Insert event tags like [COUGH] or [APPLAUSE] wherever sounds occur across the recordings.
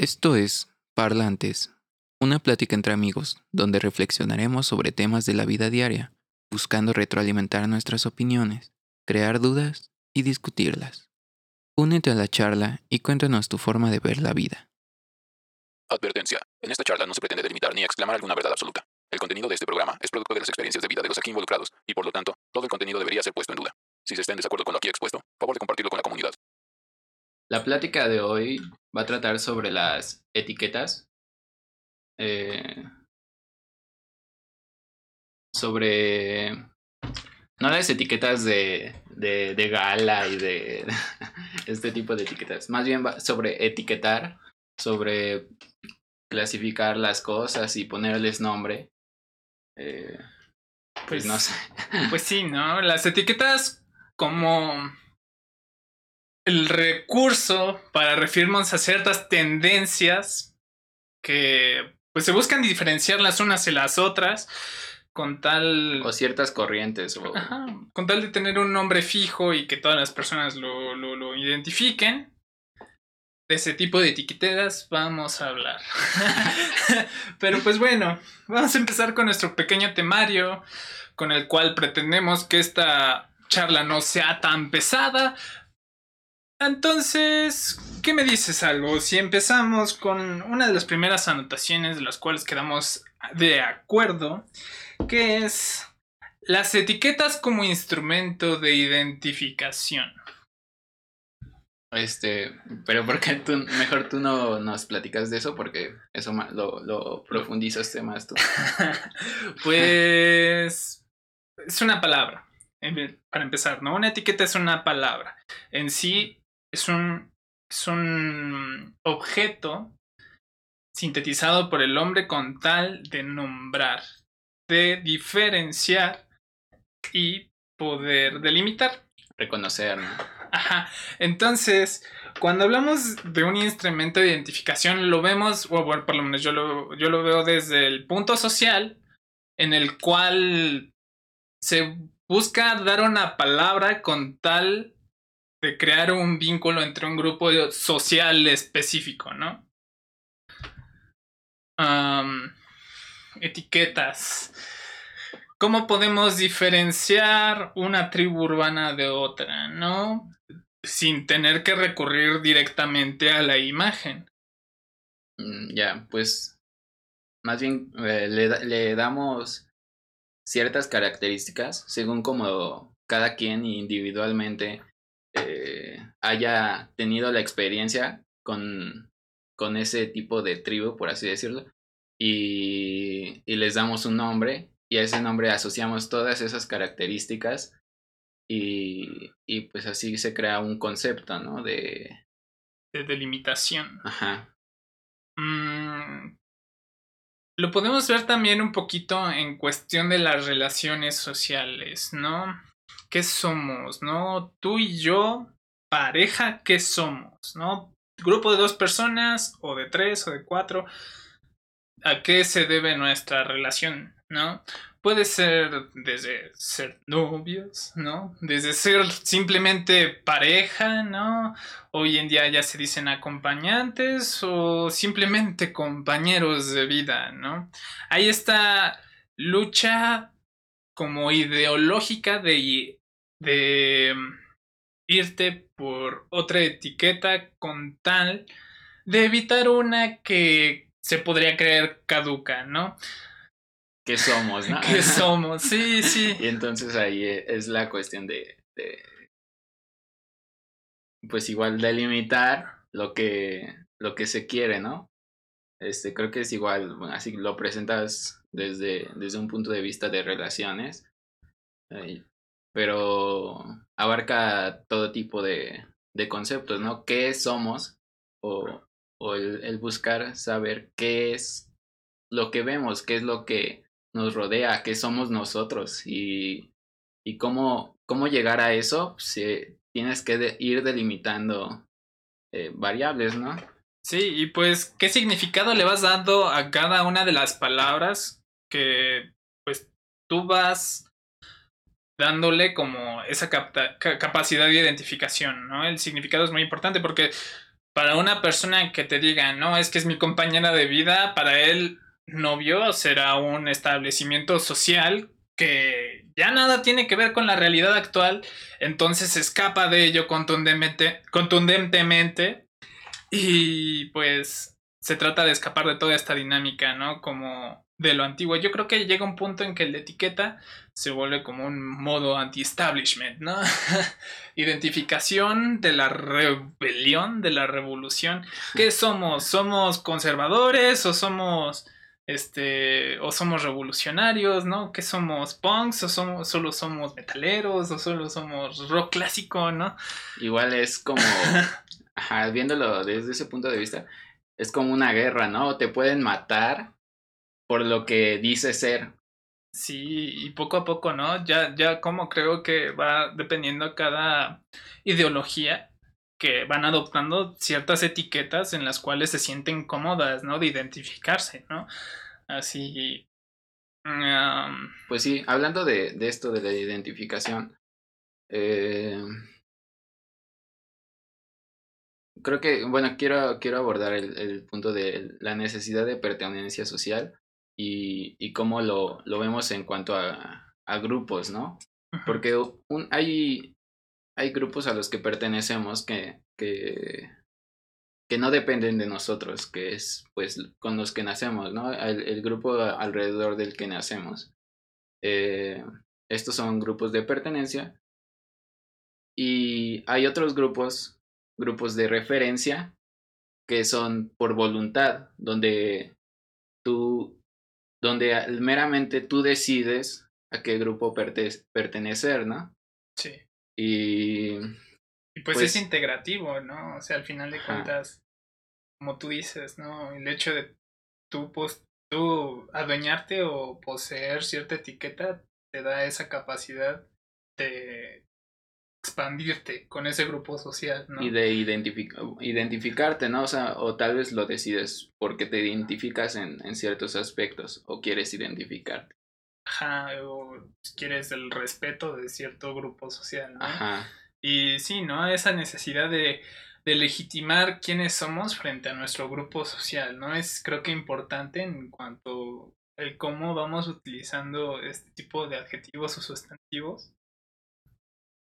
Esto es Parlantes, una plática entre amigos donde reflexionaremos sobre temas de la vida diaria, buscando retroalimentar nuestras opiniones, crear dudas y discutirlas. Únete a la charla y cuéntanos tu forma de ver la vida. Advertencia. En esta charla no se pretende delimitar ni exclamar alguna verdad absoluta. El contenido de este programa es producto de las experiencias de vida de los aquí involucrados y por lo tanto, todo el contenido debería ser puesto en duda. Si se está en desacuerdo con lo aquí expuesto, favor de compartirlo con la comunidad. La plática de hoy va a tratar sobre las etiquetas. eh, sobre. No las etiquetas de, de, de gala y de [LAUGHS] este tipo de etiquetas. Más bien va sobre etiquetar, sobre clasificar las cosas y ponerles nombre. Eh, pues Pues, no sé. pues sí, ¿no? Las etiquetas como el recurso para referirnos a ciertas tendencias que pues se buscan diferenciar las unas y las otras con tal O ciertas corrientes. O, Ajá, con tal de tener un nombre fijo y que todas las personas lo, lo, lo identifiquen, de ese tipo de etiquetas vamos a hablar. [LAUGHS] Pero pues bueno, vamos a empezar con nuestro pequeño temario, con el cual pretendemos que esta charla no sea tan pesada. Entonces, ¿qué me dices algo? Si empezamos con una de las primeras anotaciones de las cuales quedamos de acuerdo, que es las etiquetas como instrumento de identificación. Este, pero ¿por qué tú, mejor tú no nos platicas de eso? Porque eso lo, lo profundizaste más tú. [LAUGHS] Pues es una palabra, para empezar, ¿no? Una etiqueta es una palabra. En sí es un, es un objeto sintetizado por el hombre con tal de nombrar, de diferenciar y poder delimitar. Reconocer, ¿no? Ajá. Entonces, cuando hablamos de un instrumento de identificación, lo vemos, o bueno, por lo menos yo lo, yo lo veo desde el punto social, en el cual se busca dar una palabra con tal de crear un vínculo entre un grupo social específico, ¿no? Etiquetas. ¿Cómo podemos diferenciar una tribu urbana de otra, no? Sin tener que recurrir directamente a la imagen. Mm, Ya, pues más bien eh, le, le damos ciertas características según como cada quien individualmente eh, haya tenido la experiencia con, con ese tipo de tribu, por así decirlo, y, y les damos un nombre y a ese nombre asociamos todas esas características y, y pues así se crea un concepto, ¿no? De... De delimitación. Ajá. Mm, lo podemos ver también un poquito en cuestión de las relaciones sociales, ¿no? ¿Qué somos, no? Tú y yo, pareja, ¿qué somos, no? Grupo de dos personas, o de tres, o de cuatro. ¿A qué se debe nuestra relación, no? Puede ser desde ser novios, ¿no? Desde ser simplemente pareja, ¿no? Hoy en día ya se dicen acompañantes o simplemente compañeros de vida, ¿no? Hay esta lucha como ideológica de, de mm, irte por otra etiqueta con tal de evitar una que se podría creer caduca, ¿no? ¿Qué somos, no? [LAUGHS] Que somos, sí, sí. Y entonces ahí e- es la cuestión de, de, pues igual delimitar lo que lo que se quiere, ¿no? Este creo que es igual, bueno, así lo presentas desde, desde un punto de vista de relaciones, eh, pero abarca todo tipo de, de conceptos, ¿no? ¿Qué somos? O, o el, el buscar saber qué es lo que vemos, qué es lo que nos rodea, qué somos nosotros y, y cómo, cómo llegar a eso, pues, eh, tienes que de- ir delimitando eh, variables, ¿no? Sí, y pues, ¿qué significado le vas dando a cada una de las palabras que, pues, tú vas dándole como esa capacidad de identificación, ¿no? El significado es muy importante porque para una persona que te diga, no, es que es mi compañera de vida, para él novio será un establecimiento social que ya nada tiene que ver con la realidad actual, entonces escapa de ello contundentemente y pues se trata de escapar de toda esta dinámica, ¿no? Como de lo antiguo. Yo creo que llega un punto en que la etiqueta se vuelve como un modo anti-establishment, ¿no? [LAUGHS] Identificación de la rebelión, de la revolución. ¿Qué somos? ¿Somos conservadores o somos este o somos revolucionarios, ¿no? ¿Qué somos punks o somos solo somos metaleros o solo somos rock clásico, ¿no? Igual es como [LAUGHS] ajá, viéndolo desde ese punto de vista, es como una guerra, ¿no? Te pueden matar por lo que dice ser. Sí, y poco a poco, ¿no? Ya, ya como creo que va dependiendo cada ideología que van adoptando ciertas etiquetas en las cuales se sienten cómodas, ¿no? De identificarse, ¿no? Así. pues sí, hablando de, de, esto de la identificación, eh, creo que, bueno, quiero, quiero abordar el, el, punto de la necesidad de pertenencia social y, y cómo lo, lo vemos en cuanto a, a grupos, ¿no? Porque un, hay, hay grupos a los que pertenecemos que, que, que no dependen de nosotros, que es pues con los que nacemos, ¿no? El, el grupo alrededor del que nacemos. Eh, estos son grupos de pertenencia. Y hay otros grupos, grupos de referencia, que son por voluntad, donde tú donde meramente tú decides a qué grupo pertenecer, ¿no? Sí. Y, y pues, es pues integrativo, ¿no? O sea, al final de cuentas, como tú dices, ¿no? El hecho de tú, pues, tú adueñarte o poseer cierta etiqueta te da esa capacidad de expandirte con ese grupo social, ¿no? Y de identificarte, ¿no? O sea, o tal vez lo decides porque te identificas en, en ciertos aspectos o quieres identificarte. Ajá, o quieres el respeto de cierto grupo social, ¿no? Ajá. Y sí, ¿no? Esa necesidad de, de legitimar quiénes somos frente a nuestro grupo social, ¿no? Es creo que importante en cuanto el cómo vamos utilizando este tipo de adjetivos o sustantivos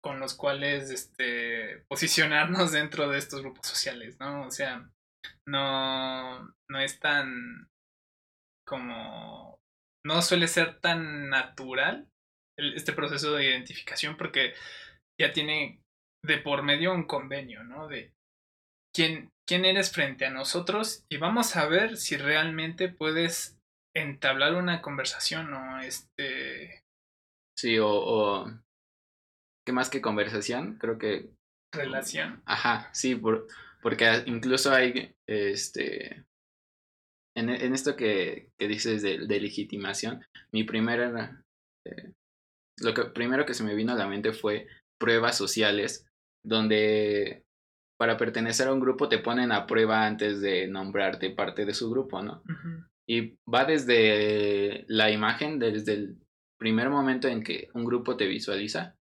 con los cuales este, posicionarnos dentro de estos grupos sociales, ¿no? O sea, no, no es tan como, no suele ser tan natural este proceso de identificación porque ya tiene de por medio un convenio, ¿no? De quién, quién eres frente a nosotros y vamos a ver si realmente puedes entablar una conversación o este... Sí, o, o que más que conversación, creo que... Relación. Ajá, sí, por, porque incluso hay, este, en, en esto que, que dices de, de, legitimación, mi primera, eh, lo que primero que se me vino a la mente fue pruebas sociales, donde para pertenecer a un grupo te ponen a prueba antes de nombrarte parte de su grupo, ¿no? Y va desde la imagen, desde el primer momento en que un grupo te visualiza,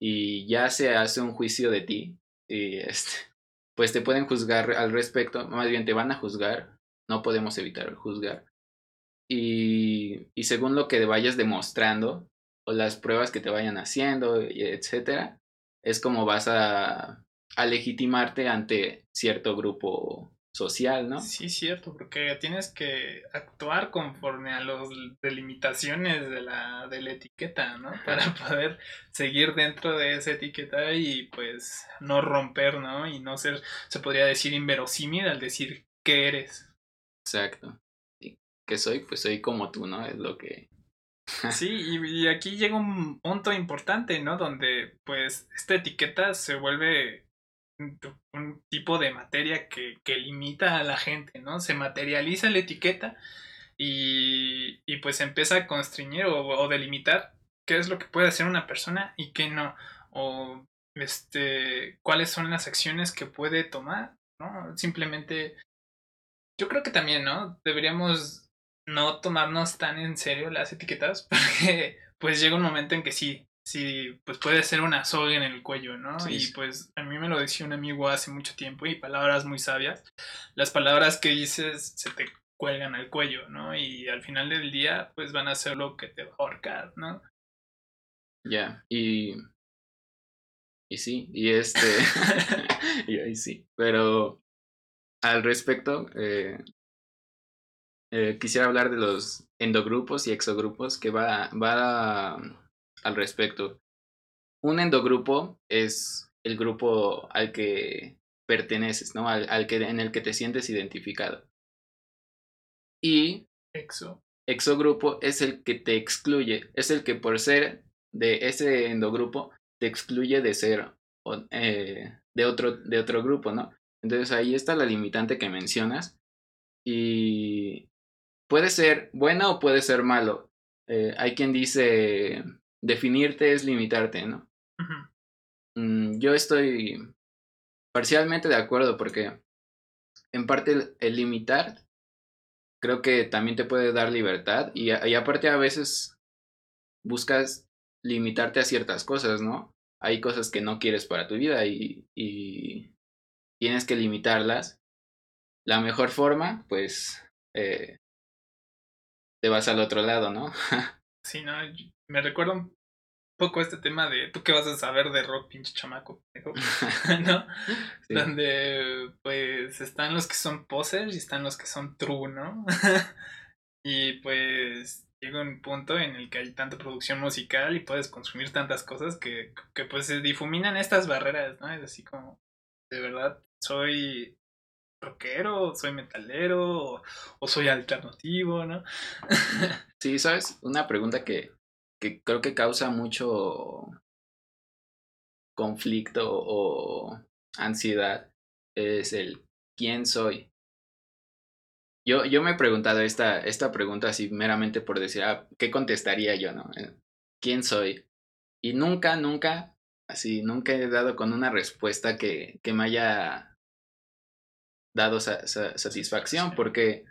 y ya se hace un juicio de ti y este, [LAUGHS] pues te pueden juzgar al respecto, más bien te van a juzgar, no podemos evitar juzgar. Y, y según lo que vayas demostrando o las pruebas que te vayan haciendo, etcétera, es como vas a, a legitimarte ante cierto grupo social, ¿no? Sí, cierto, porque tienes que actuar conforme a las delimitaciones de la, de la etiqueta, ¿no? Para poder seguir dentro de esa etiqueta y pues no romper, ¿no? Y no ser, se podría decir, inverosímil al decir que eres. Exacto. ¿Y qué soy? Pues soy como tú, ¿no? Es lo que... [LAUGHS] sí, y, y aquí llega un punto importante, ¿no? Donde pues esta etiqueta se vuelve un tipo de materia que, que, limita a la gente, ¿no? Se materializa la etiqueta y, y pues empieza a constreñir o, o, delimitar qué es lo que puede hacer una persona y qué no, o este, cuáles son las acciones que puede tomar, ¿no? Simplemente, yo creo que también, ¿no? Deberíamos no tomarnos tan en serio las etiquetas [LAUGHS] porque pues llega un momento en que sí, sí, pues puede ser una soga en el cuello, ¿no? Sí, y sí. pues a mí me lo decía un amigo hace mucho tiempo y palabras muy sabias. Las palabras que dices se te cuelgan al cuello, ¿no? Y al final del día, pues van a ser lo que te va a ahorcar, ¿no? Ya, y. Y sí, y este. [LAUGHS] [LAUGHS] y ahí sí. Pero al respecto, eh, eh, quisiera hablar de los endogrupos y exogrupos que va, va al respecto. Un endogrupo es el grupo al que perteneces, ¿no? Al, al que, en el que te sientes identificado. Y Exo. exogrupo es el que te excluye, es el que por ser de ese endogrupo te excluye de ser eh, de, otro, de otro grupo, ¿no? Entonces ahí está la limitante que mencionas y puede ser bueno o puede ser malo. Eh, hay quien dice definirte es limitarte, ¿no? Mm, yo estoy parcialmente de acuerdo porque en parte el, el limitar creo que también te puede dar libertad y, y aparte a veces buscas limitarte a ciertas cosas, ¿no? Hay cosas que no quieres para tu vida y, y tienes que limitarlas. La mejor forma, pues, eh, te vas al otro lado, ¿no? [LAUGHS] Sí, no, me recuerda un poco este tema de tú qué vas a saber de rock, pinche chamaco, pendejo?", [LAUGHS] [LAUGHS] ¿no? Sí. Donde pues están los que son posers y están los que son true, ¿no? [LAUGHS] y pues llega un punto en el que hay tanta producción musical y puedes consumir tantas cosas que, que pues se difuminan estas barreras, ¿no? Es así como, de verdad, soy rockero, soy metalero o, o soy alternativo, ¿no? Sí, ¿sabes? Una pregunta que, que creo que causa mucho conflicto o ansiedad es el ¿quién soy? Yo, yo me he preguntado esta, esta pregunta así meramente por decir, ah, ¿qué contestaría yo, no? Eh, ¿Quién soy? Y nunca, nunca, así, nunca he dado con una respuesta que, que me haya dado sa- sa- satisfacción, porque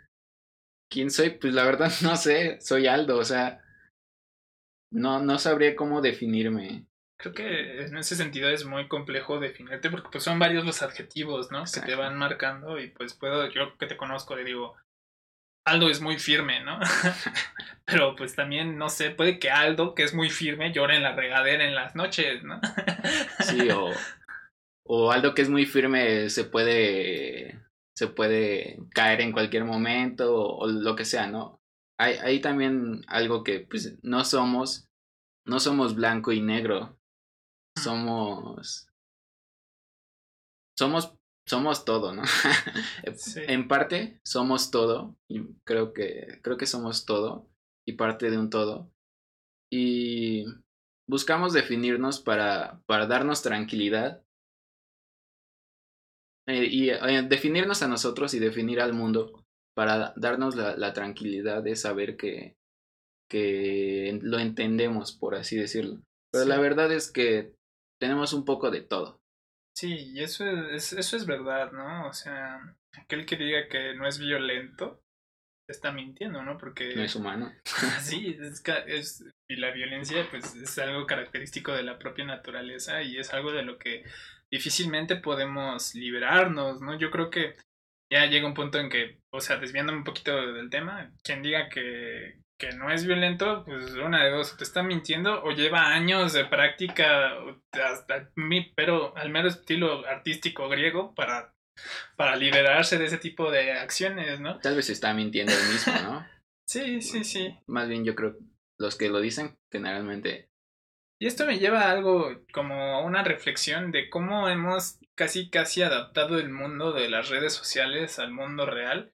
¿quién soy? Pues la verdad [LAUGHS] no sé, soy Aldo, o sea, no, no sabría cómo definirme. Creo que en ese sentido es muy complejo definirte porque pues son varios los adjetivos, ¿no? Que te Exacto. van marcando y pues puedo, yo que te conozco, le digo, Aldo es muy firme, ¿no? [LAUGHS] Pero pues también, no sé, puede que Aldo, que es muy firme, llore en la regadera en las noches, ¿no? Sí, o, o Aldo que es muy firme se puede, se puede caer en cualquier momento o, o lo que sea, ¿no? Hay, hay también algo que pues no somos, no somos blanco y negro, somos, somos, somos todo, ¿no? [LAUGHS] Sí. En parte somos todo, y creo que, creo que somos todo y parte de un todo. Y buscamos definirnos para, para darnos tranquilidad eh, y eh, definirnos a nosotros y definir al mundo para darnos la, la tranquilidad de saber que, que lo entendemos, por así decirlo. Pero Sí. la verdad es que tenemos un poco de todo. Sí, y eso es, eso es verdad, ¿no? O sea, aquel que diga que no es violento está mintiendo, ¿no? Porque No es humano. [LAUGHS] Sí, es, ca- es- y la violencia pues es algo característico de la propia naturaleza y es algo de lo que difícilmente podemos liberarnos, ¿no? Yo creo que ya llega un punto en que, o sea, desviándome un poquito del tema, quien diga que, que no es violento, pues una de dos, te está mintiendo o lleva años de práctica, hasta mi, pero al mero estilo artístico griego para, para liberarse de ese tipo de acciones, ¿no? Tal vez está mintiendo él mismo, ¿no? [LAUGHS] Sí, sí, sí. Más bien yo creo los que lo dicen generalmente Y esto me lleva a algo como una reflexión de cómo hemos casi casi adaptado el mundo de las redes sociales al mundo real.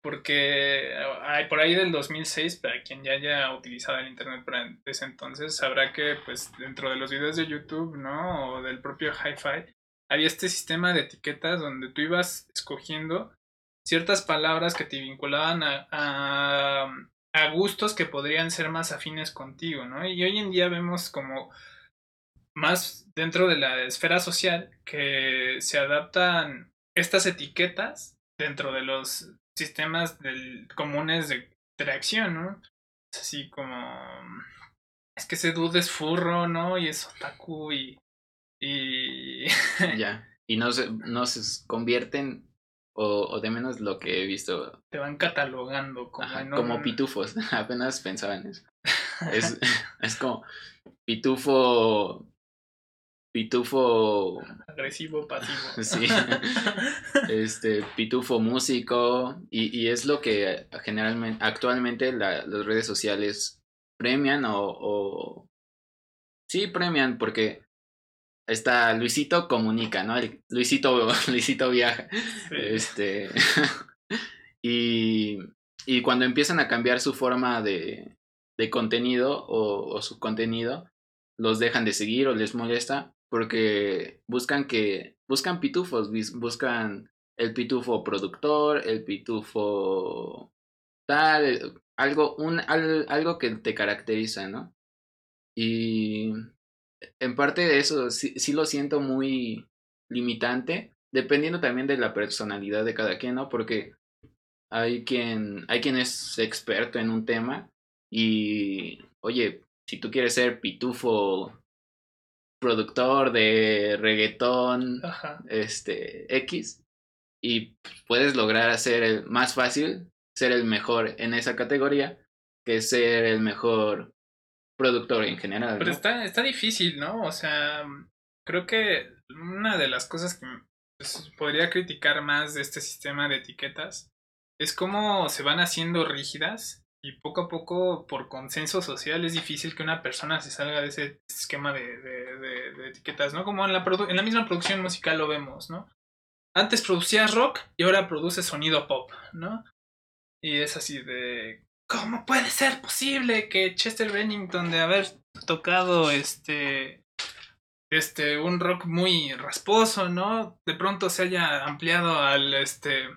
Porque hay por ahí del 2006, para quien ya haya utilizado el internet por ese entonces, sabrá que pues dentro de los videos de YouTube, ¿no? O del propio Hi-Fi, había este sistema de etiquetas donde tú ibas escogiendo ciertas palabras que te vinculaban a, a gustos que podrían ser más afines contigo, ¿no? Y hoy en día vemos como más dentro de la esfera social que se adaptan estas etiquetas dentro de los sistemas comunes de interacción, ¿no? Así como es que ese dude es furro, ¿no? Y es otaku y... y... ya. Y no se, no se convierten, o, o de menos lo que he visto, Te van catalogando como, ajá, en como un- pitufos. [LAUGHS] Apenas pensaba en eso. [LAUGHS] Es, [LAUGHS] es como pitufo... Pitufo agresivo, pasivo. Sí. este pitufo músico y, y es lo que generalmente actualmente la- las redes sociales premian o, o sí premian porque está Luisito comunica no El Luisito [LAUGHS] Luisito viaja Sí. este [LAUGHS] y y cuando empiezan a cambiar su forma de, de contenido o, o su contenido los dejan de seguir o les molesta porque buscan que buscan pitufos buscan el pitufo productor el pitufo tal algo un al- algo que te caracteriza no y en parte de eso sí, sí lo siento muy limitante dependiendo también de la personalidad de cada quien no porque hay quien hay quien es experto en un tema y oye si tú quieres ser pitufo productor de reggaetón Ajá. este X y puedes lograr hacer el más fácil ser el mejor en esa categoría que ser el mejor productor en general Pero ¿no? está, está difícil, ¿no? O sea, creo que una de las cosas que pues, podría criticar más de este sistema de etiquetas es cómo se van haciendo rígidas y poco a poco, por consenso social, es difícil que una persona se salga de ese esquema de, de- de- de etiquetas, ¿no? Como en la, produ- en la misma producción musical lo vemos, ¿no? Antes producías rock y ahora produces sonido pop, ¿no? Y es así de... ¿Cómo puede ser posible que Chester Bennington de haber tocado este este un rock muy rasposo, ¿no? De pronto se haya ampliado al este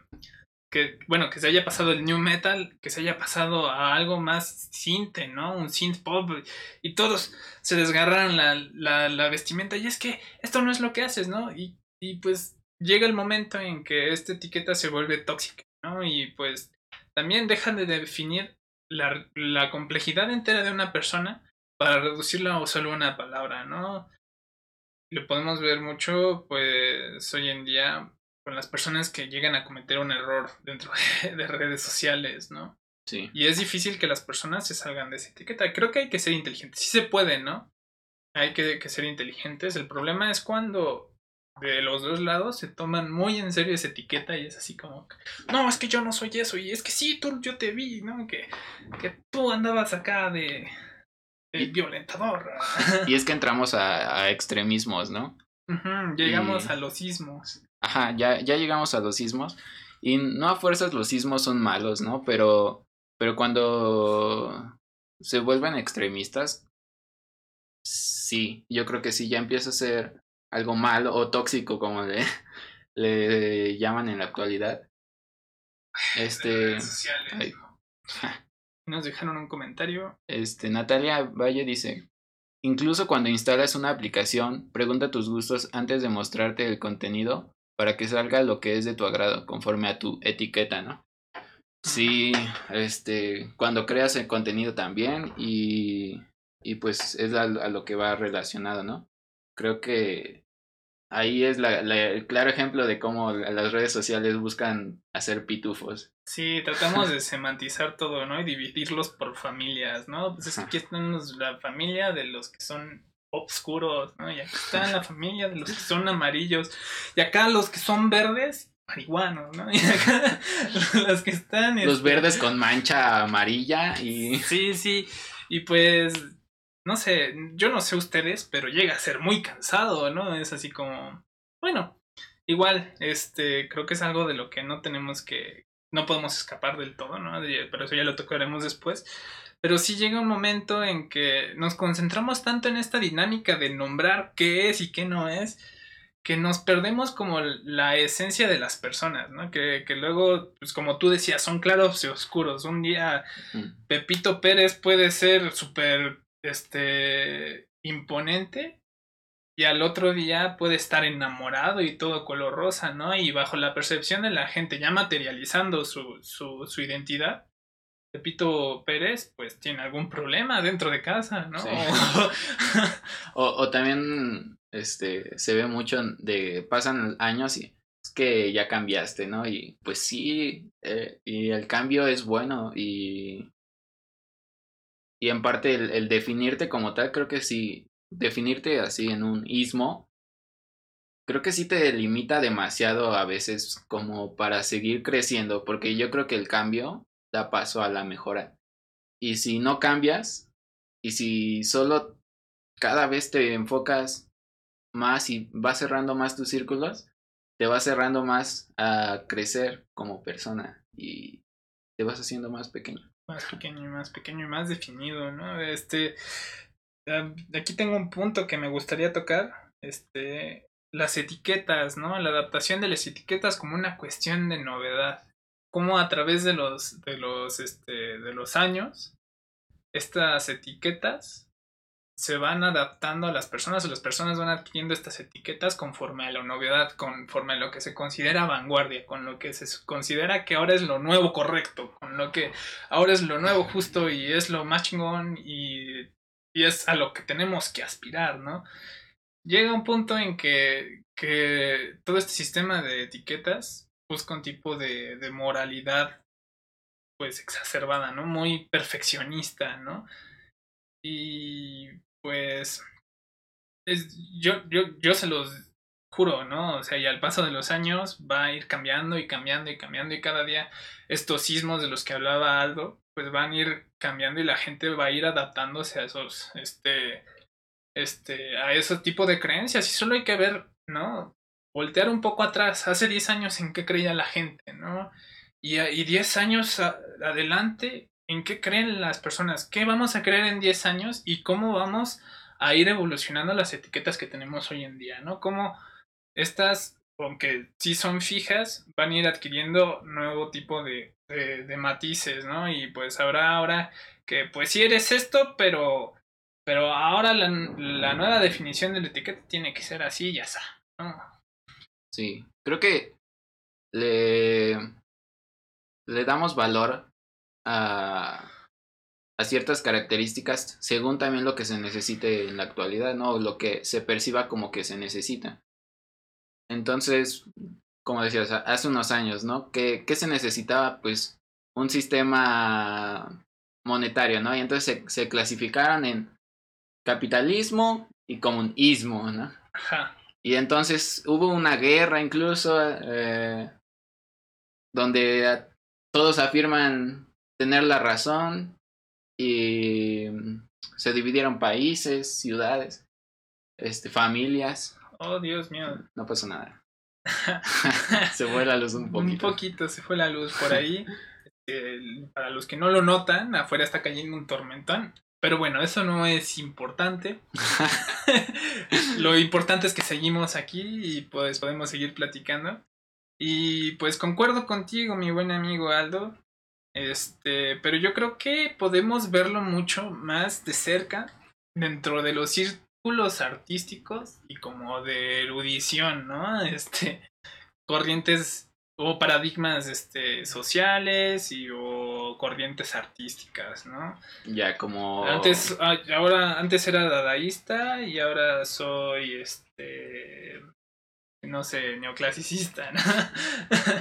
que bueno, que se haya pasado el new metal, que se haya pasado a algo más sinte, ¿no? Un synth pop y todos se desgarraron la, la, la vestimenta y es que esto no es lo que haces, ¿no? Y, y pues llega el momento en que esta etiqueta se vuelve tóxica, ¿no? Y pues también dejan de definir la, la complejidad entera de una persona para reducirla a solo una palabra, ¿no? Lo podemos ver mucho, pues, hoy en día con las personas que llegan a cometer un error dentro de, [LAUGHS] de redes sociales, ¿no? sí Y es difícil que las personas se salgan de esa etiqueta. Creo que hay que ser inteligentes. Sí se puede, ¿no? Hay que, que ser inteligentes. El problema es cuando de los dos lados se toman muy en serio esa etiqueta y es así como, no, es que yo no soy eso. Y es que sí, tú, yo te vi, ¿no? Que, que tú andabas acá de, de Y- violentador. [LAUGHS] y es que entramos a, a extremismos no Llegamos Y- a los sismos. Ajá, ya, ya llegamos a los sismos. Y no a fuerzas los sismos son malos, ¿no? Pero, pero cuando se vuelven extremistas, sí, yo creo que sí, ya empieza a ser algo malo o tóxico, como le, [LAUGHS] le llaman en la actualidad. Este, redes sociales. ay. [LAUGHS] Nos dejaron un comentario. este, Natalia Valle dice, incluso cuando instalas una aplicación, pregunta tus gustos antes de mostrarte el contenido para que salga lo que es de tu agrado, conforme a tu etiqueta, ¿no? Sí, este, cuando creas el contenido también y, y pues es a, a lo que va relacionado, ¿no? Creo que ahí es la, la- el claro ejemplo de cómo las redes sociales buscan hacer pitufos. Sí, tratamos de semantizar todo, ¿no? Y dividirlos por familias, ¿no? Pues es que aquí tenemos la familia de los que son oscuros, ¿no? Y acá está la familia de los que son amarillos. Y acá los que son verdes, marihuanos, ¿no? [LAUGHS] Y acá los que están... Los este, verdes con mancha amarilla y... Sí, sí. Y pues, no sé, yo no sé ustedes, pero llega a ser muy cansado, ¿no? Es así como, bueno, igual, este, creo que es algo de lo que no tenemos que, no podemos escapar del todo, ¿no? Pero eso ya lo tocaremos después. Pero sí llega un momento en que nos concentramos tanto en esta dinámica de nombrar qué es y qué no es, que nos perdemos como la esencia de las personas, ¿no? Que, que luego, pues como tú decías, son claros y oscuros. Un día Pepito Pérez puede ser súper este imponente y al otro día puede estar enamorado y todo color rosa, ¿no? Y bajo la percepción de la gente ya materializando su, su, su identidad, Pepito Pérez, pues tiene algún problema dentro de casa, ¿no? Sí. [LAUGHS] [LAUGHS] o, o también este se ve mucho de pasan años y es que ya cambiaste, ¿no? Y pues sí, eh, y el cambio es bueno y y en parte el, definirte como tal, creo que sí, definirte así en un ismo, creo que sí te limita demasiado a veces como para seguir creciendo, porque yo creo que el cambio da paso a la mejora. Y si no cambias, y si solo cada vez te enfocas más y vas cerrando más tus círculos, te vas cerrando más a crecer como persona y te vas haciendo más pequeño. Más pequeño y más pequeño y más definido, ¿no? Este, aquí tengo un punto que me gustaría tocar, este, las etiquetas, ¿no? La adaptación de las etiquetas como una cuestión de novedad. Cómo a través de los, de los, este, de los años, estas etiquetas se van adaptando a las personas o las personas van adquiriendo estas etiquetas conforme a la novedad, conforme a lo que se considera vanguardia, con lo que se considera que ahora es lo nuevo correcto, con lo que ahora es lo nuevo justo y es lo más chingón y, y es a lo que tenemos que aspirar, ¿no? Llega un punto en que, que todo este sistema de etiquetas busca un tipo de, de moralidad pues exacerbada, ¿no? Muy perfeccionista, ¿no? Y pues es, yo, yo, yo se los juro, ¿no? O sea, y al paso de los años va a ir cambiando y cambiando y cambiando y cada día estos sismos de los que hablaba Aldo, pues van a ir cambiando y la gente va a ir adaptándose a esos, este, este, a ese tipo de creencias y solo hay que ver, ¿no? Voltear un poco atrás, hace 10 años en qué creía la gente, ¿no? Y, y 10 años adelante, en qué creen las personas, qué vamos a creer en 10 años y cómo vamos a ir evolucionando las etiquetas que tenemos hoy en día, ¿no? Cómo estas, aunque sí son fijas, van a ir adquiriendo nuevo tipo de, de, matices, ¿no? Y pues habrá ahora que pues sí eres esto, pero, pero ahora la, la nueva definición de la etiqueta tiene que ser así y ya está, ¿no? Sí, creo que le, le damos valor a, a, ciertas características según también lo que se necesite en la actualidad, ¿no? Lo que se perciba como que se necesita. Entonces, como decías, hace unos años, ¿no? ¿Qué, qué se necesitaba? Pues un sistema monetario, ¿no? Y entonces se, se clasificaron en capitalismo y comunismo, ¿no? Ajá. Y entonces hubo una guerra incluso eh, donde todos afirman tener la razón y se dividieron países, ciudades, este, familias. Oh, Dios mío. No pasó nada. [LAUGHS] se fue la luz un poquito. Un poquito, se fue la luz por ahí. Eh, para los que no lo notan, afuera está cayendo un tormentón. Pero bueno, eso no es importante. [LAUGHS] lo importante es que seguimos aquí y pues podemos seguir platicando. Y pues concuerdo contigo, mi buen amigo Aldo. Este, pero yo creo que podemos verlo mucho más de cerca dentro de los círculos artísticos y como de erudición, ¿no? Este, corrientes o paradigmas este, sociales y o corrientes artísticas, ¿no? Ya como antes ahora antes era dadaísta y ahora soy este no sé, neoclasicista, ¿no?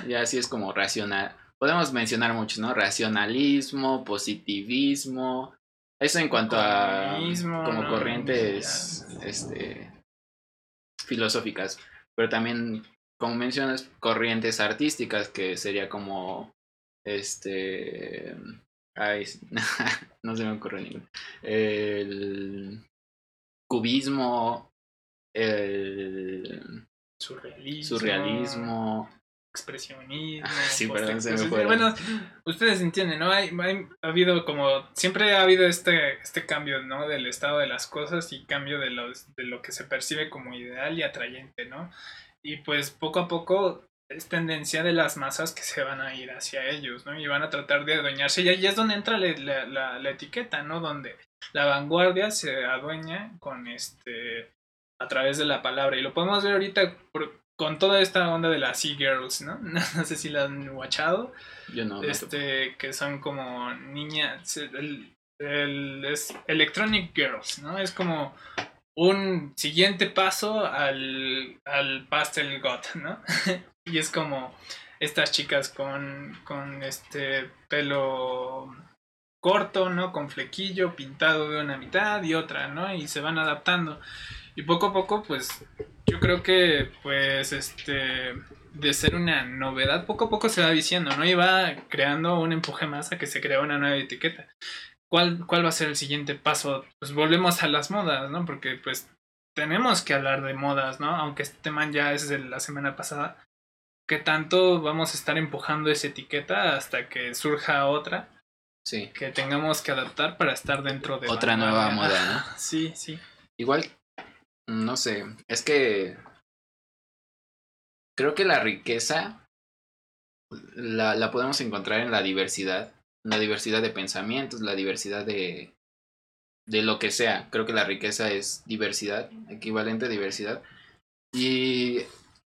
ya así es como racional. Podemos mencionar muchos, ¿no? Racionalismo, positivismo. Eso en cuanto a como no, corrientes este filosóficas, pero también como mencionas, corrientes artísticas, que sería como este. Ay, [LAUGHS] no se me ocurre ninguno. El cubismo, el surrealismo, surrealismo expresionismo. sí, perdón, se me fue. Bueno, ustedes entienden, ¿no? Hay, hay, ha habido como, siempre ha habido este, este cambio, ¿no? Del estado de las cosas y cambio de, los, de lo que se percibe como ideal y atrayente, ¿no? y pues poco a poco es tendencia de las masas que se van a ir hacia ellos, ¿no? Y van a tratar de adueñarse. Y ahí es donde entra la, la, la etiqueta, ¿no? Donde la vanguardia se adueña con este a través de la palabra. Y lo podemos ver ahorita por, con toda esta onda de las e-girls, ¿no? [LAUGHS] ¿no? sé si la han watchado. Yo no. Este, que son como niñas. El, el, es Electronic Girls, ¿no? Es como un siguiente paso al, al Pastel God, ¿no? [LAUGHS] y es como estas chicas con, con este pelo corto, ¿no? Con flequillo, pintado de una mitad y otra, ¿no? Y se van adaptando. Y poco a poco, pues, yo creo que, pues, este, de ser una novedad, poco a poco se va diciendo, ¿no? Y va creando un empuje más a que se crea una nueva etiqueta. ¿Cuál, ¿Cuál va a ser el siguiente paso? Pues volvemos a las modas, ¿no? Porque, pues, tenemos que hablar de modas, ¿no? Aunque este tema ya es de la semana pasada. ¿Qué tanto vamos a estar empujando esa etiqueta hasta que surja otra? Sí. Que tengamos que adaptar para estar dentro de... Otra nueva moda, ¿no? [LAUGHS] Sí, sí. Igual no sé, es que creo que la riqueza la, la, podemos encontrar en la diversidad, la diversidad de pensamientos, la diversidad de, de lo que sea. Creo que la riqueza es diversidad, equivalente a diversidad. Y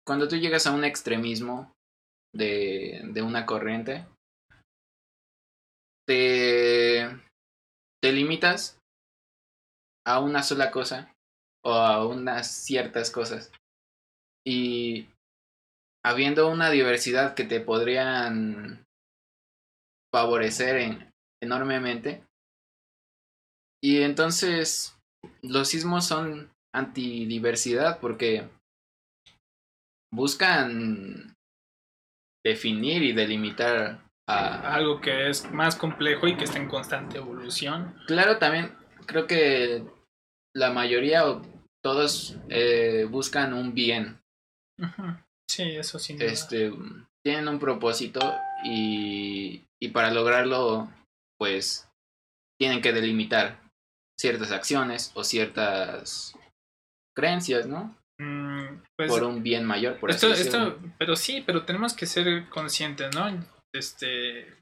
cuando tú llegas a un extremismo de, de una corriente, te, te limitas a una sola cosa o a unas ciertas cosas. Y habiendo una diversidad que te podrían favorecer enormemente. Y entonces los sismos son antidiversidad porque buscan definir y delimitar a... algo que es más complejo y que está en constante evolución. Claro, también creo que la mayoría todos eh, buscan un bien. Sí, eso sí. Este, tienen un propósito y, y para lograrlo, pues, tienen que delimitar ciertas acciones o ciertas creencias, ¿no? Mm, pues, por un bien mayor, por esto, esto, pero sí, pero tenemos que ser conscientes, ¿no? Este,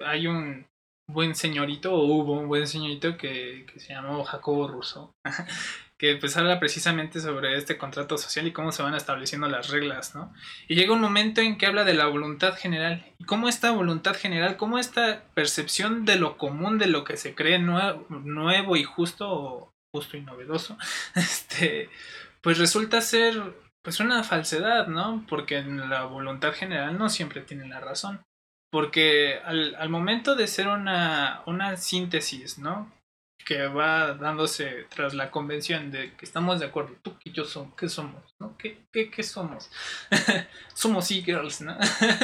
hay un buen señorito, o hubo un buen señorito que, que se llamó Jacobo Russo, [LAUGHS] que pues habla precisamente sobre este contrato social y cómo se van estableciendo las reglas, ¿no? Y llega un momento en que habla de la voluntad general. Y cómo esta voluntad general, cómo esta percepción de lo común, de lo que se cree nuevo, nuevo y justo, o justo y novedoso, [LAUGHS] este, pues resulta ser pues una falsedad, ¿no? Porque la voluntad general no siempre tiene la razón. Porque al, al momento de ser una, una síntesis, ¿no? Que va dándose tras la convención de que estamos de acuerdo, tú y yo somos, ¿qué somos? ¿no? ¿Qué, qué, qué somos? [LAUGHS] somos e-girls, ¿no?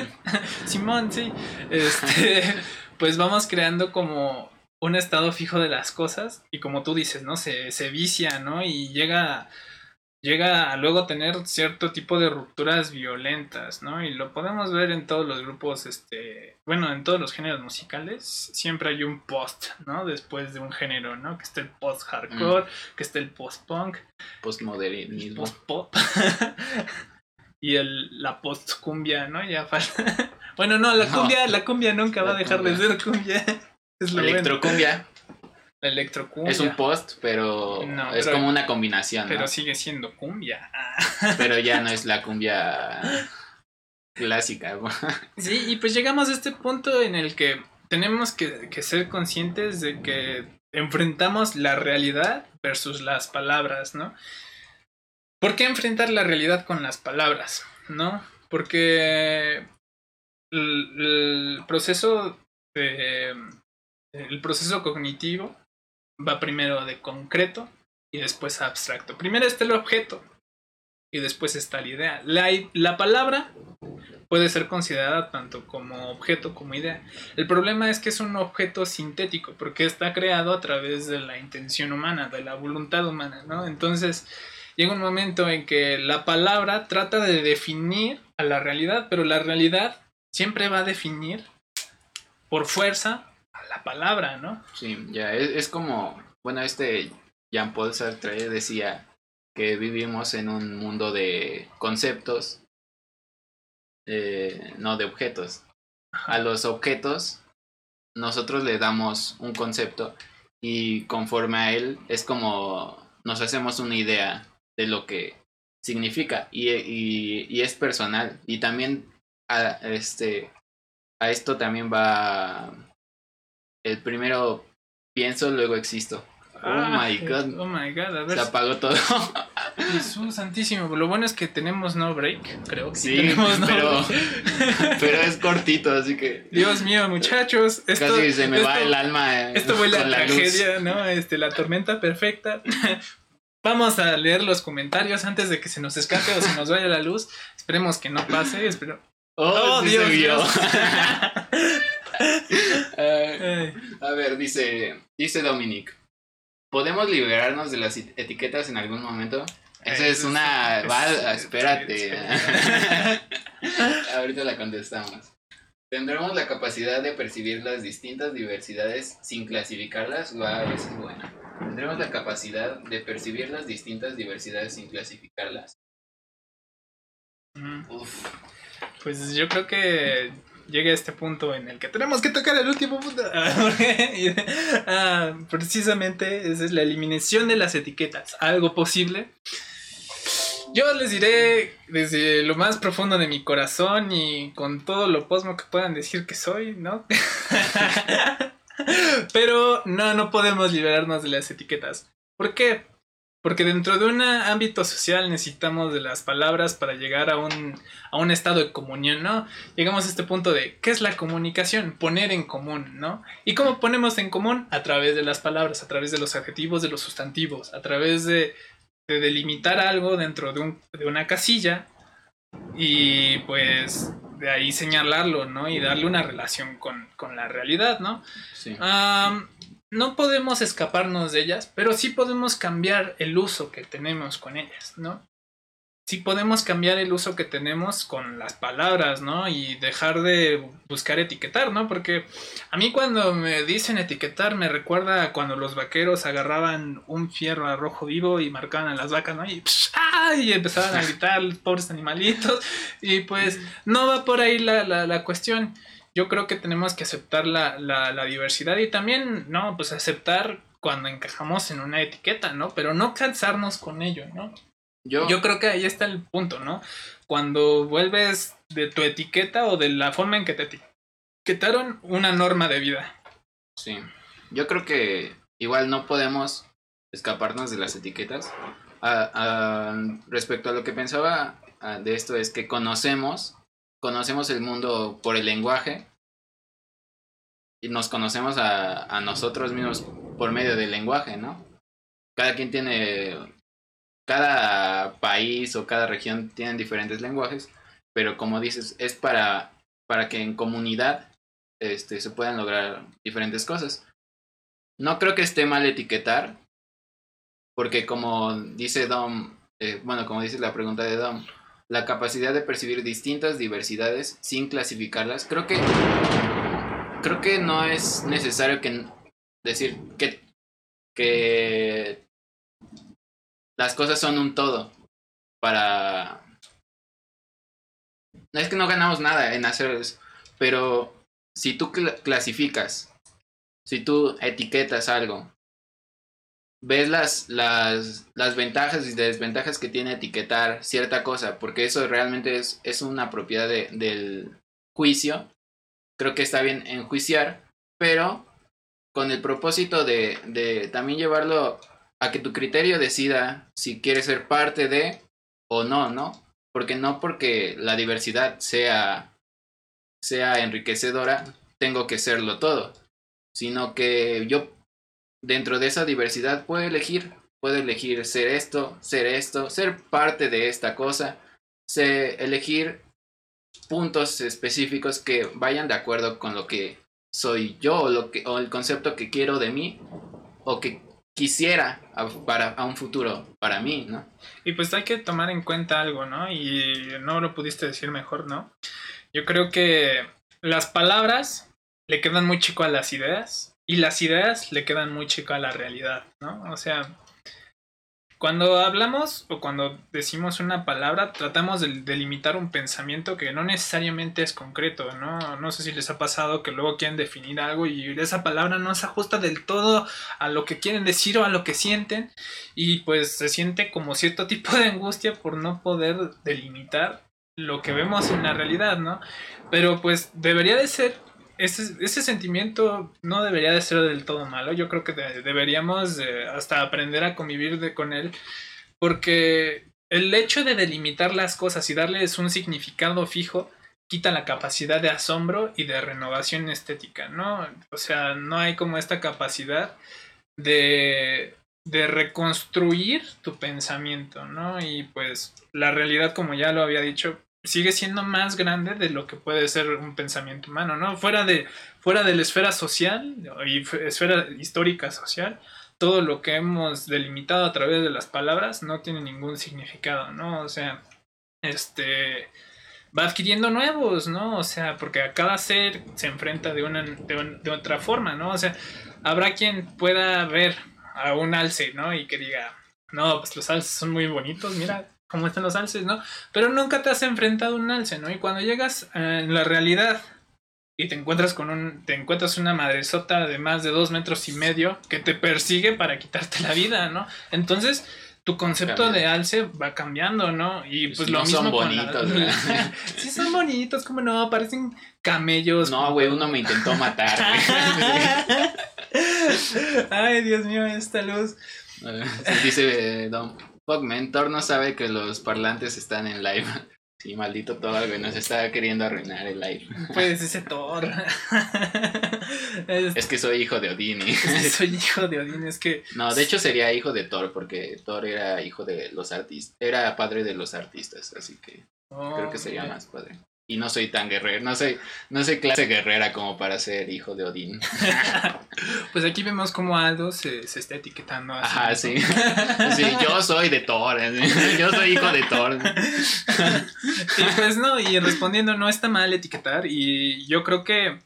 [LAUGHS] Simón, sí. Este, [LAUGHS] pues vamos creando como un estado fijo de las cosas y como tú dices, ¿no? Se, se vicia, ¿no? Y llega llega a luego tener cierto tipo de rupturas violentas, ¿no? Y lo podemos ver en todos los grupos, este, bueno, en todos los géneros musicales, siempre hay un post, ¿no? Después de un género, ¿no? Que está el post-hardcore, mm. que está el post-punk. Postmodernismo. Post-pop. [LAUGHS] y el, la post-cumbia, ¿no? Ya falta... [LAUGHS] bueno, no, la cumbia, la cumbia nunca va a dejar de ser cumbia. [LAUGHS] Es lo Electrocumbia. La electrocumbia. Es un post, pero es como una combinación. Pero sigue siendo cumbia. [LAUGHS] pero ya no es la cumbia clásica. [LAUGHS] sí, y pues llegamos a este punto en el que tenemos que, que ser conscientes de que enfrentamos la realidad versus las palabras, ¿no? ¿Por qué enfrentar la realidad con las palabras? ¿No? Porque el, proceso de, el proceso cognitivo va primero de concreto y después abstracto. Primero está el objeto y después está la idea. La, la, palabra puede ser considerada tanto como objeto como idea. El problema es que es un objeto sintético porque está creado a través de la intención humana, de la voluntad humana, ¿no? Entonces llega un momento en que la palabra trata de definir a la realidad, pero la realidad siempre va a definir por fuerza la palabra, ¿no? Sí, ya, es, como, bueno, este Jean-Paul Sartre decía que vivimos en un mundo de conceptos, eh, no de objetos. A los objetos nosotros le damos un concepto y conforme a él es como nos hacemos una idea de lo que significa y, y, y es personal. Y también a, este, a esto también va el primero pienso, luego existo. Oh Ah, my god. Oh my god, a ver. Se apagó todo. Jesús santísimo. Lo bueno es que tenemos no break, creo que Sí, tenemos no pero, break. [LAUGHS] pero es cortito, así que Dios mío, muchachos. Esto, casi se me esto- va el alma. eh, Esto fue la luz. tragedia, ¿no? Este, la tormenta perfecta. [LAUGHS] Vamos a leer los comentarios antes de que se nos escape o se nos vaya la luz. Esperemos que no pase. Espero... Oh, sí se vio. Dios. [LAUGHS] Eh, a ver, dice, dice Dominic. ¿Podemos liberarnos de las et- etiquetas en algún momento? Esa es una... va, es- espérate. [LAUGHS] Ahorita la contestamos. ¿Tendremos la capacidad de percibir las distintas diversidades sin clasificarlas? Wow, esa es buena. ¿Tendremos la capacidad de percibir las distintas diversidades sin clasificarlas? Mm, Uf. Pues yo creo que llega este punto en el que tenemos que tocar el último punto. [LAUGHS] Ah, precisamente esa es la eliminación de las etiquetas. Algo posible. Yo les diré desde lo más profundo de mi corazón y con todo lo posmo que puedan decir que soy, ¿no? [LAUGHS] Pero no, no podemos liberarnos de las etiquetas. ¿Por qué? Porque dentro de un ámbito social necesitamos de las palabras para llegar a un, a un estado de comunión, ¿no? Llegamos a este punto de, ¿qué es la comunicación? Poner en común, ¿no? ¿Y cómo ponemos en común? A través de las palabras, a través de los adjetivos, de los sustantivos, a través de, de delimitar algo dentro de, un, de una casilla y pues de ahí señalarlo, ¿no? Y darle una relación con, con la realidad, ¿no? Sí. Am, no podemos escaparnos de ellas, pero sí podemos cambiar el uso que tenemos con ellas, ¿no? Sí podemos cambiar el uso que tenemos con las palabras, ¿no? Y dejar de buscar etiquetar, ¿no? Porque a mí cuando me dicen etiquetar me recuerda a cuando los vaqueros agarraban un fierro a rojo vivo y marcaban a las vacas, ¿no? Y, psh, ¡ah! y empezaban a [LAUGHS] gritar pobres animalitos. Y pues no va por ahí la, la, la cuestión yo creo que tenemos que aceptar la, la, la, diversidad y también, no, pues aceptar cuando encajamos en una etiqueta, ¿no? Pero no cansarnos con ello, ¿no? Yo, Yo creo que ahí está el punto, ¿no? Cuando vuelves de tu etiqueta o de la forma en que te etiquetaron una norma de vida. Sí. Yo creo que igual no podemos escaparnos de las etiquetas. Ah, ah, respecto a lo que pensaba ah, de esto es que conocemos conocemos el mundo por el lenguaje y nos conocemos a, nosotros mismos por medio del lenguaje, ¿no? Cada quien tiene, cada país o cada región tienen diferentes lenguajes, pero como dices, es para, para que en comunidad este, se puedan lograr diferentes cosas. No creo que esté mal etiquetar, porque como dice Dom, eh, bueno, como dice la pregunta de Dom, la capacidad de percibir distintas diversidades sin clasificarlas. Creo que creo que no es necesario que decir que que las cosas son un todo para es que no ganamos nada en hacer eso, pero si tú cl clasificas, si tú etiquetas algo, ves las, las, las ventajas y desventajas que tiene etiquetar cierta cosa, porque eso realmente es, es una propiedad de, del juicio. Creo que está bien enjuiciar, pero con el propósito de, de también llevarlo a que tu criterio decida si quieres ser parte de o no, ¿no? Porque no porque la diversidad sea, sea enriquecedora, tengo que serlo todo, sino que yo dentro de esa diversidad puedo elegir, puedo elegir ser esto, ser esto, ser parte de esta cosa, elegir puntos específicos que vayan de acuerdo con lo que soy yo o, lo que, o el concepto que quiero de mí o que quisiera para a un futuro para mí, ¿no? Y pues hay que tomar en cuenta algo, ¿no? Y no lo pudiste decir mejor, ¿no? Yo creo que las palabras le quedan muy chico a las ideas y las ideas le quedan muy chico a la realidad, ¿no? O sea, Cuando hablamos o cuando decimos una palabra, tratamos de delimitar un pensamiento que no necesariamente es concreto, ¿no? No sé si les ha pasado que luego quieren definir algo y esa palabra no se ajusta del todo a lo que quieren decir o a lo que sienten y pues se siente como cierto [LAUGHS] tipo de angustia por no poder delimitar lo que vemos en la realidad, ¿no? Pero pues debería de ser ese, sentimiento no debería de ser del todo malo. Yo creo que deberíamos hasta aprender a convivir con él. Porque el hecho de delimitar las cosas y darles un significado fijo quita la capacidad de asombro y de renovación estética, ¿no? O sea, no hay como esta capacidad de, de reconstruir tu pensamiento, ¿no? Y pues la realidad, como ya lo había dicho, sigue siendo más grande de lo que puede ser un pensamiento humano, ¿no? Fuera de, fuera de la esfera social y esfera histórica social, todo lo que hemos delimitado a través de las palabras no tiene ningún significado, ¿no? O sea, este va adquiriendo nuevos, ¿no? O sea, porque a cada ser se enfrenta de una de, otra forma, ¿no? O sea, habrá quien pueda ver a un alce, ¿no? Y que diga, no, pues los alces son muy bonitos, mira, cómo están los alces, ¿no? Pero nunca te has enfrentado a un alce, ¿no? Y cuando llegas eh, en la realidad y te encuentras con un, te encuentras una madresota de más de dos metros y medio que te persigue para quitarte la vida, ¿no? Entonces, tu concepto de alce va cambiando, ¿no? Y pues, pues lo mismo son bonitos, [LAUGHS] sí son bonitos, como no, parecen camellos. No, güey, uno me intentó matar. [LAUGHS] Ay, Dios mío, esta luz. [LAUGHS] Dice Don Fuck, Mentor no sabe que los parlantes están en live. [LAUGHS] Sí, maldito Thor, güey, nos está queriendo arruinar el live. [LAUGHS] Pues ese Thor. [LAUGHS] es, que soy hijo de Odín. soy hijo de Odín, es que... No, de hecho sería hijo de Thor, porque Thor era hijo de los artistas, era padre de los artistas, así que creo que sería más padre y no soy tan guerrero, no soy, no soy clase guerrera como para ser hijo de Odín. [LAUGHS] pues aquí vemos cómo Aldo se, se está etiquetando. Así, Ajá, sí. [LAUGHS] sí. Yo soy de Thor, ¿eh? [LAUGHS] yo soy hijo de Thor. y pues no, y respondiendo, no está mal etiquetar y yo creo que,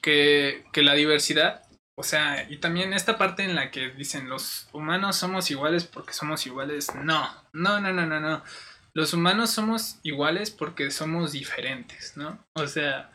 que, que la diversidad o sea, y también esta parte en la que dicen los humanos somos iguales porque somos iguales. No, no, no, no, no, no los humanos somos iguales porque somos diferentes, ¿no? O sea,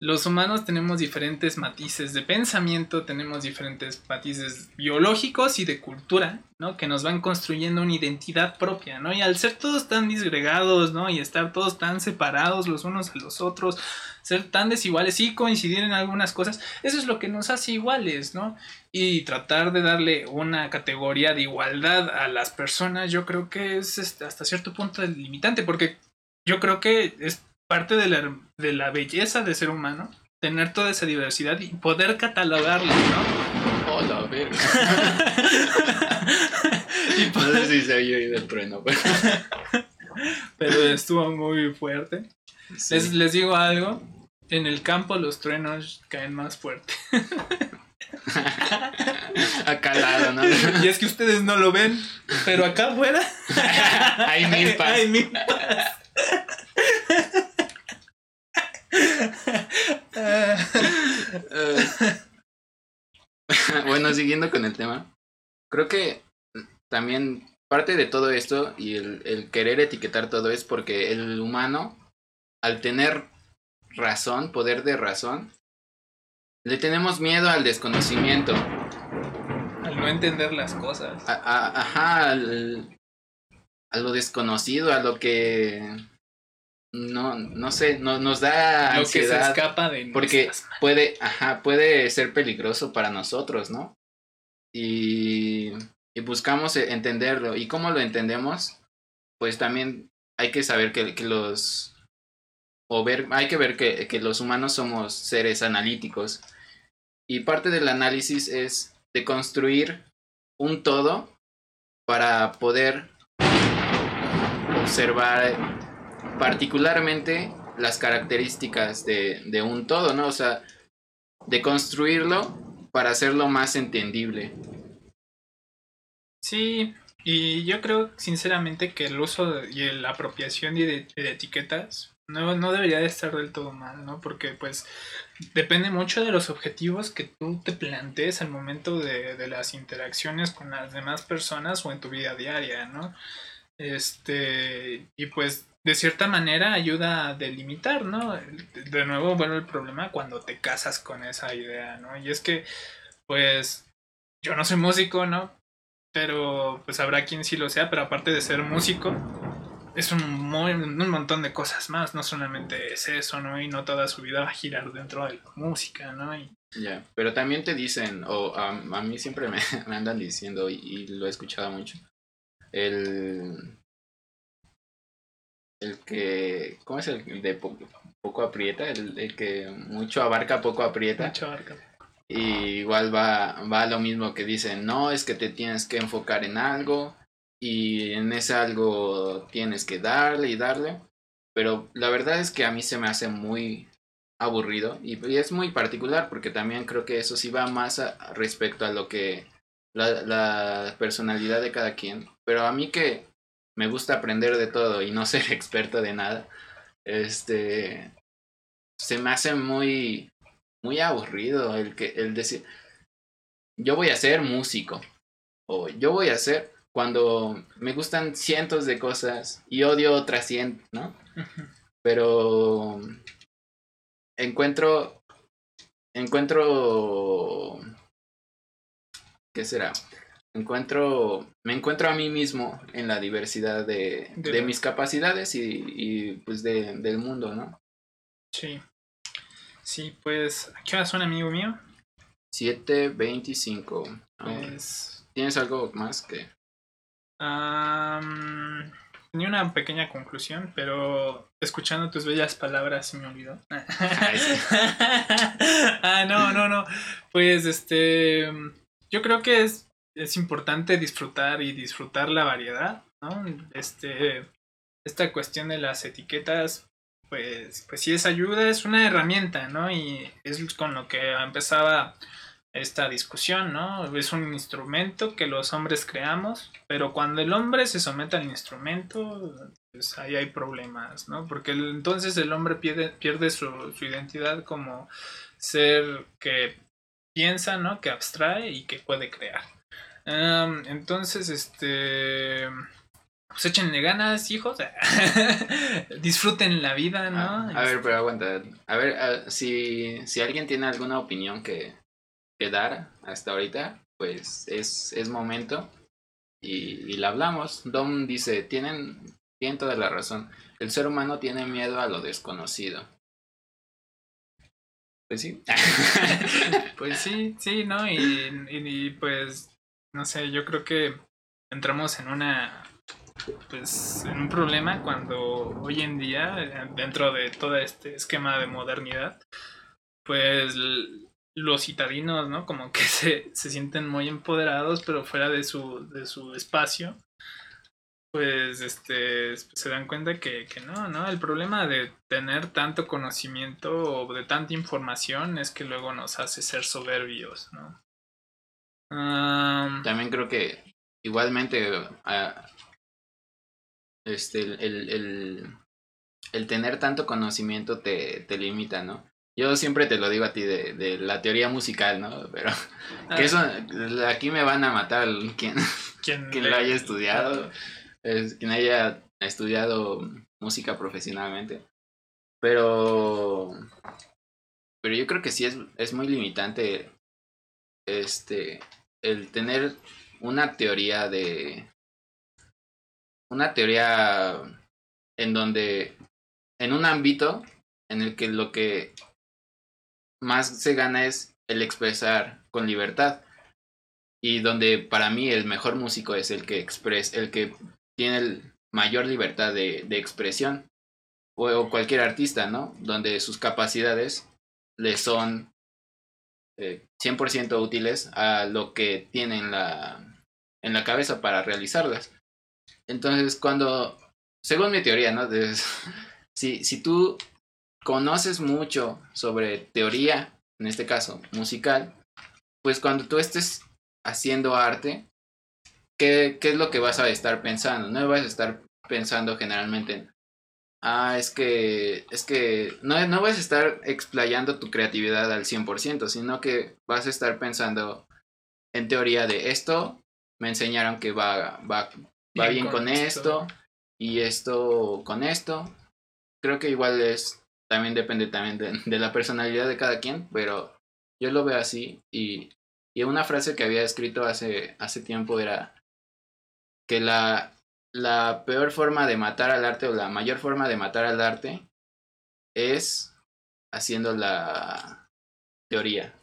los humanos tenemos diferentes matices de pensamiento, tenemos diferentes matices biológicos y de cultura, ¿no? Que nos van construyendo una identidad propia, ¿no? Y al ser todos tan disgregados, ¿no? Y estar todos tan separados los unos de los otros, ser tan desiguales y coincidir en algunas cosas, eso es lo que nos hace iguales, ¿no? Y tratar de darle una categoría de igualdad a las personas, yo creo que es este, hasta cierto punto limitante, porque yo creo que es parte de la, de la belleza de ser humano, tener toda esa diversidad y poder catalogarla, ¿no? Hola, verga. [LAUGHS] y poder... No sé si se oye del trueno, pero... pero estuvo muy fuerte. Les, les digo algo, en el campo los truenos caen más fuerte. [LAUGHS] acá al lado, ¿no? Y es que ustedes no lo ven, pero acá afuera [LAUGHS] hay milpas. Hay milpas. [LAUGHS] bueno, siguiendo con el tema, creo que también parte de todo esto y el, querer etiquetar todo es porque el humano, al tener razón, poder de razón, le tenemos miedo al desconocimiento. Al no entender las cosas. ajá, a lo desconocido, a lo que no, no sé, no, nos da Lo que se escapa de porque puede, ajá, puede ser peligroso para nosotros, ¿no? Y, y, buscamos e, entenderlo. ¿Y cómo lo entendemos? Pues también hay que saber que, que los o ver, hay que ver que, que los humanos somos seres analíticos. Y parte del análisis es de construir un todo para poder observar particularmente las características de, de un todo, ¿no? O sea, de construirlo para hacerlo más entendible. Sí, y yo creo sinceramente que el uso y la apropiación de, etiquetas no, no debería de estar del todo mal, ¿no? Porque pues depende mucho de los objetivos que tú te plantees al momento de, de las interacciones con las demás personas o en tu vida diaria, ¿no? Este, y pues de cierta manera ayuda a delimitar, ¿no? De nuevo vuelve el problema cuando te casas con esa idea, ¿no? Y es que, pues, yo no soy músico, ¿no? Pero pues habrá quien sí lo sea, pero aparte de ser músico, es un, un montón de cosas más, no solamente es eso, ¿no? Y no toda su vida va a girar dentro de la música, ¿no? Y... Ya, pero también te dicen, o a, mí siempre me, [LAUGHS] andan diciendo, y, lo he escuchado mucho, el... El que... ¿Cómo es el de poco, aprieta? El, que mucho abarca, poco aprieta. Mucho abarca. Y igual va, va lo mismo que dicen, no, es que te tienes que enfocar en algo y en ese algo tienes que darle y darle. Pero la verdad es que a mí se me hace muy aburrido y, es muy particular porque también creo que eso sí va más respecto a lo que la, la personalidad de cada quien. Pero a mí que me gusta aprender de todo y no ser [LAUGHS] experto de nada, este, se me hace muy, muy aburrido el que, el decir, yo voy a ser músico o yo voy a ser cuando me gustan cientos de cosas y odio otras cien, ¿no? Pero encuentro, encuentro, ¿qué será? Encuentro, me encuentro a mí mismo en la diversidad de, de, mis capacidades y, y pues de, del mundo, ¿no? Sí. Sí, pues, ¿qué hora son, amigo mío? 7.25. Pues... ¿Tienes algo más que...? tenía una pequeña conclusión, pero escuchando tus bellas palabras se me olvidó. [LAUGHS] ah, no, no, no. Pues este, yo creo que es, es importante disfrutar y disfrutar la variedad, ¿no? Este, esta cuestión de las etiquetas, pues, pues sí es ayuda, es una herramienta, ¿no? Y es con lo que empezaba esta discusión, ¿no? Es un instrumento que los hombres creamos, pero cuando el hombre se somete al instrumento, pues ahí hay problemas, ¿no? Porque entonces el hombre pierde, pierde su, identidad como ser que piensa, ¿no? Que abstrae y que puede crear. Entonces, este... Pues échenle ganas, hijos. [LAUGHS] Disfruten la vida, ¿no? Ah, a, ver, pero aguanta. A ver, ah, si, si alguien tiene alguna opinión que, quedar hasta ahorita, pues es, es momento y, y la hablamos. Dom dice, tienen, tienen toda la razón. El ser humano tiene miedo a lo desconocido. Pues sí. [LAUGHS] pues sí, sí, ¿no? Y, y, pues, no sé, yo creo que entramos en una, pues, en un problema cuando hoy en día, dentro de todo este esquema de modernidad, pues los citadinos, ¿no? Como que [LAUGHS] se, se, sienten muy empoderados, pero fuera de su, de su espacio, pues este, se dan cuenta que, que, no, ¿no? El problema de tener tanto conocimiento o de tanta información es que luego nos hace ser soberbios, ¿no? También creo que igualmente este, el, el, el, tener tanto conocimiento te, te limita, ¿no? Yo siempre te lo digo a ti de, de la teoría musical, ¿no? [LAUGHS] Pero que eso, aquí me van a matar [LAUGHS] quien, quien, lo haya estudiado, es, quien haya estudiado música profesionalmente. Pero, pero yo creo que sí es, es muy limitante este, el tener una teoría de, una teoría en donde, en un ámbito en el que lo que más se gana es el expresar con libertad. Y donde para mí el mejor músico es el que expresa, el que tiene mayor libertad de, de expresión. O, cualquier artista, ¿no? Donde sus capacidades le son 100% eh, útiles a lo que tiene en la, en la cabeza para realizarlas. Entonces, cuando, según mi teoría, ¿no? [LAUGHS] si, si tú conoces mucho sobre teoría, en este caso musical, pues cuando tú estés haciendo arte, ¿qué, es lo que vas a estar pensando? No vas a estar pensando generalmente en, ah, es que, es que no, no vas a estar explayando tu creatividad al 100%, sino que vas a estar pensando en teoría de esto, me enseñaron que va, va, va bien, con, esto. y esto con esto. Creo que igual es, también depende también de, la personalidad de cada quien, pero yo lo veo así y, y una frase que había escrito hace, hace tiempo era que la, la peor forma de matar al arte o la mayor forma de matar al arte es haciendo la teoría.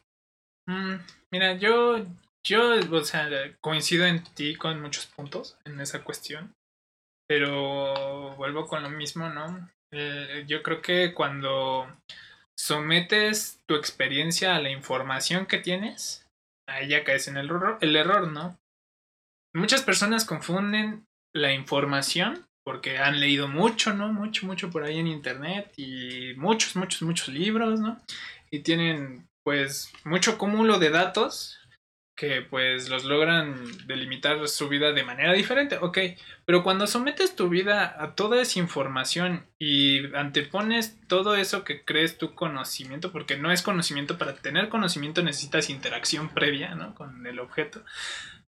Mm, mira, yo, yo, o sea, coincido en ti con muchos puntos en esa cuestión, pero vuelvo con lo mismo, ¿no? Eh, yo creo que cuando sometes tu experiencia a la información que tienes, ahí ya caes en el error, el error, ¿no? Muchas personas confunden la información porque han leído mucho, ¿no? Mucho, mucho por ahí en internet y muchos, muchos, muchos libros, ¿no? Y tienen pues mucho cúmulo de datos que pues los logran delimitar su vida de manera diferente, ok, pero cuando sometes tu vida a toda esa información y antepones todo eso que crees tu conocimiento, porque no es conocimiento, para tener conocimiento necesitas interacción previa, ¿no? Con el objeto,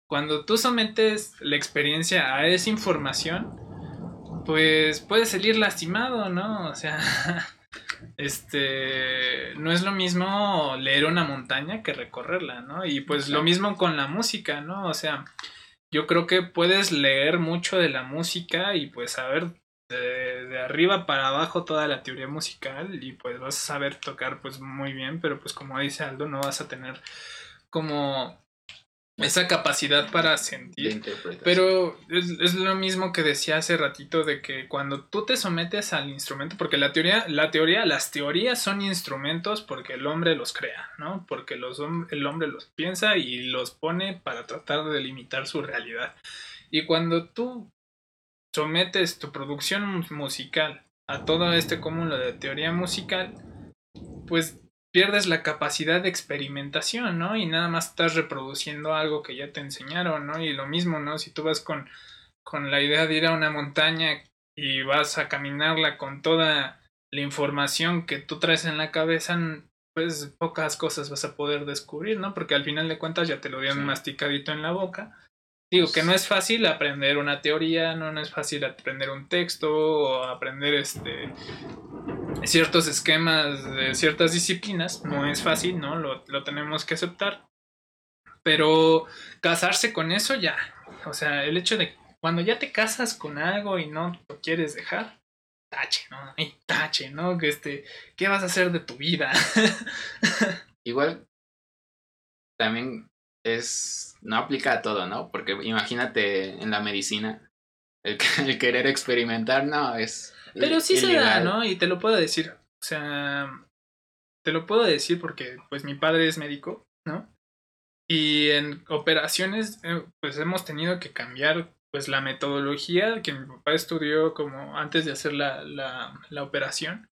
cuando tú sometes la experiencia a esa información, pues puedes salir lastimado, ¿no? O sea, [LAUGHS] este, no es lo mismo leer una montaña que recorrerla, ¿no? Y pues lo mismo con la música, ¿no? O sea, yo creo que puedes leer mucho de la música y pues saber de, de, arriba para abajo toda la teoría musical y pues vas a saber tocar pues muy bien, pero pues como dice Aldo, no vas a tener como esa capacidad para sentir. Pero es, es, lo mismo que decía hace ratito de que cuando tú te sometes al instrumento, porque la teoría, la teoría, las teorías son instrumentos porque el hombre los crea, ¿no? Porque los, el hombre los piensa y los pone para tratar de delimitar su realidad. Y cuando tú sometes tu producción musical a todo este cúmulo de teoría musical, pues pierdes la capacidad de experimentación, ¿no? Y nada más estás reproduciendo algo que ya te enseñaron, ¿no? Y lo mismo, ¿no? Si tú vas con, con la idea de ir a una montaña y vas a caminarla con toda la información que tú traes en la cabeza, pues pocas cosas vas a poder descubrir, ¿no? Porque al final de cuentas ya te lo dieron masticadito en la boca. Digo que no es fácil aprender una teoría, no, no es fácil aprender un texto o aprender este ciertos esquemas de ciertas disciplinas. No es fácil, ¿no? Lo, tenemos que aceptar. Pero casarse con eso ya. O sea, el hecho de cuando ya te casas con algo y no lo quieres dejar, tache, ¿no? Y tache, ¿no? Que este, ¿qué vas a hacer de tu vida? [LAUGHS] Igual, también es, no aplica a todo, ¿no? Porque imagínate en la medicina, el, el querer experimentar, no, es pero sí se da, ¿no? Y te lo puedo decir. O sea, te lo puedo decir porque pues mi padre es médico, ¿no? Y en operaciones eh, pues hemos tenido que cambiar pues la metodología que mi papá estudió como antes de hacer la, la, la operación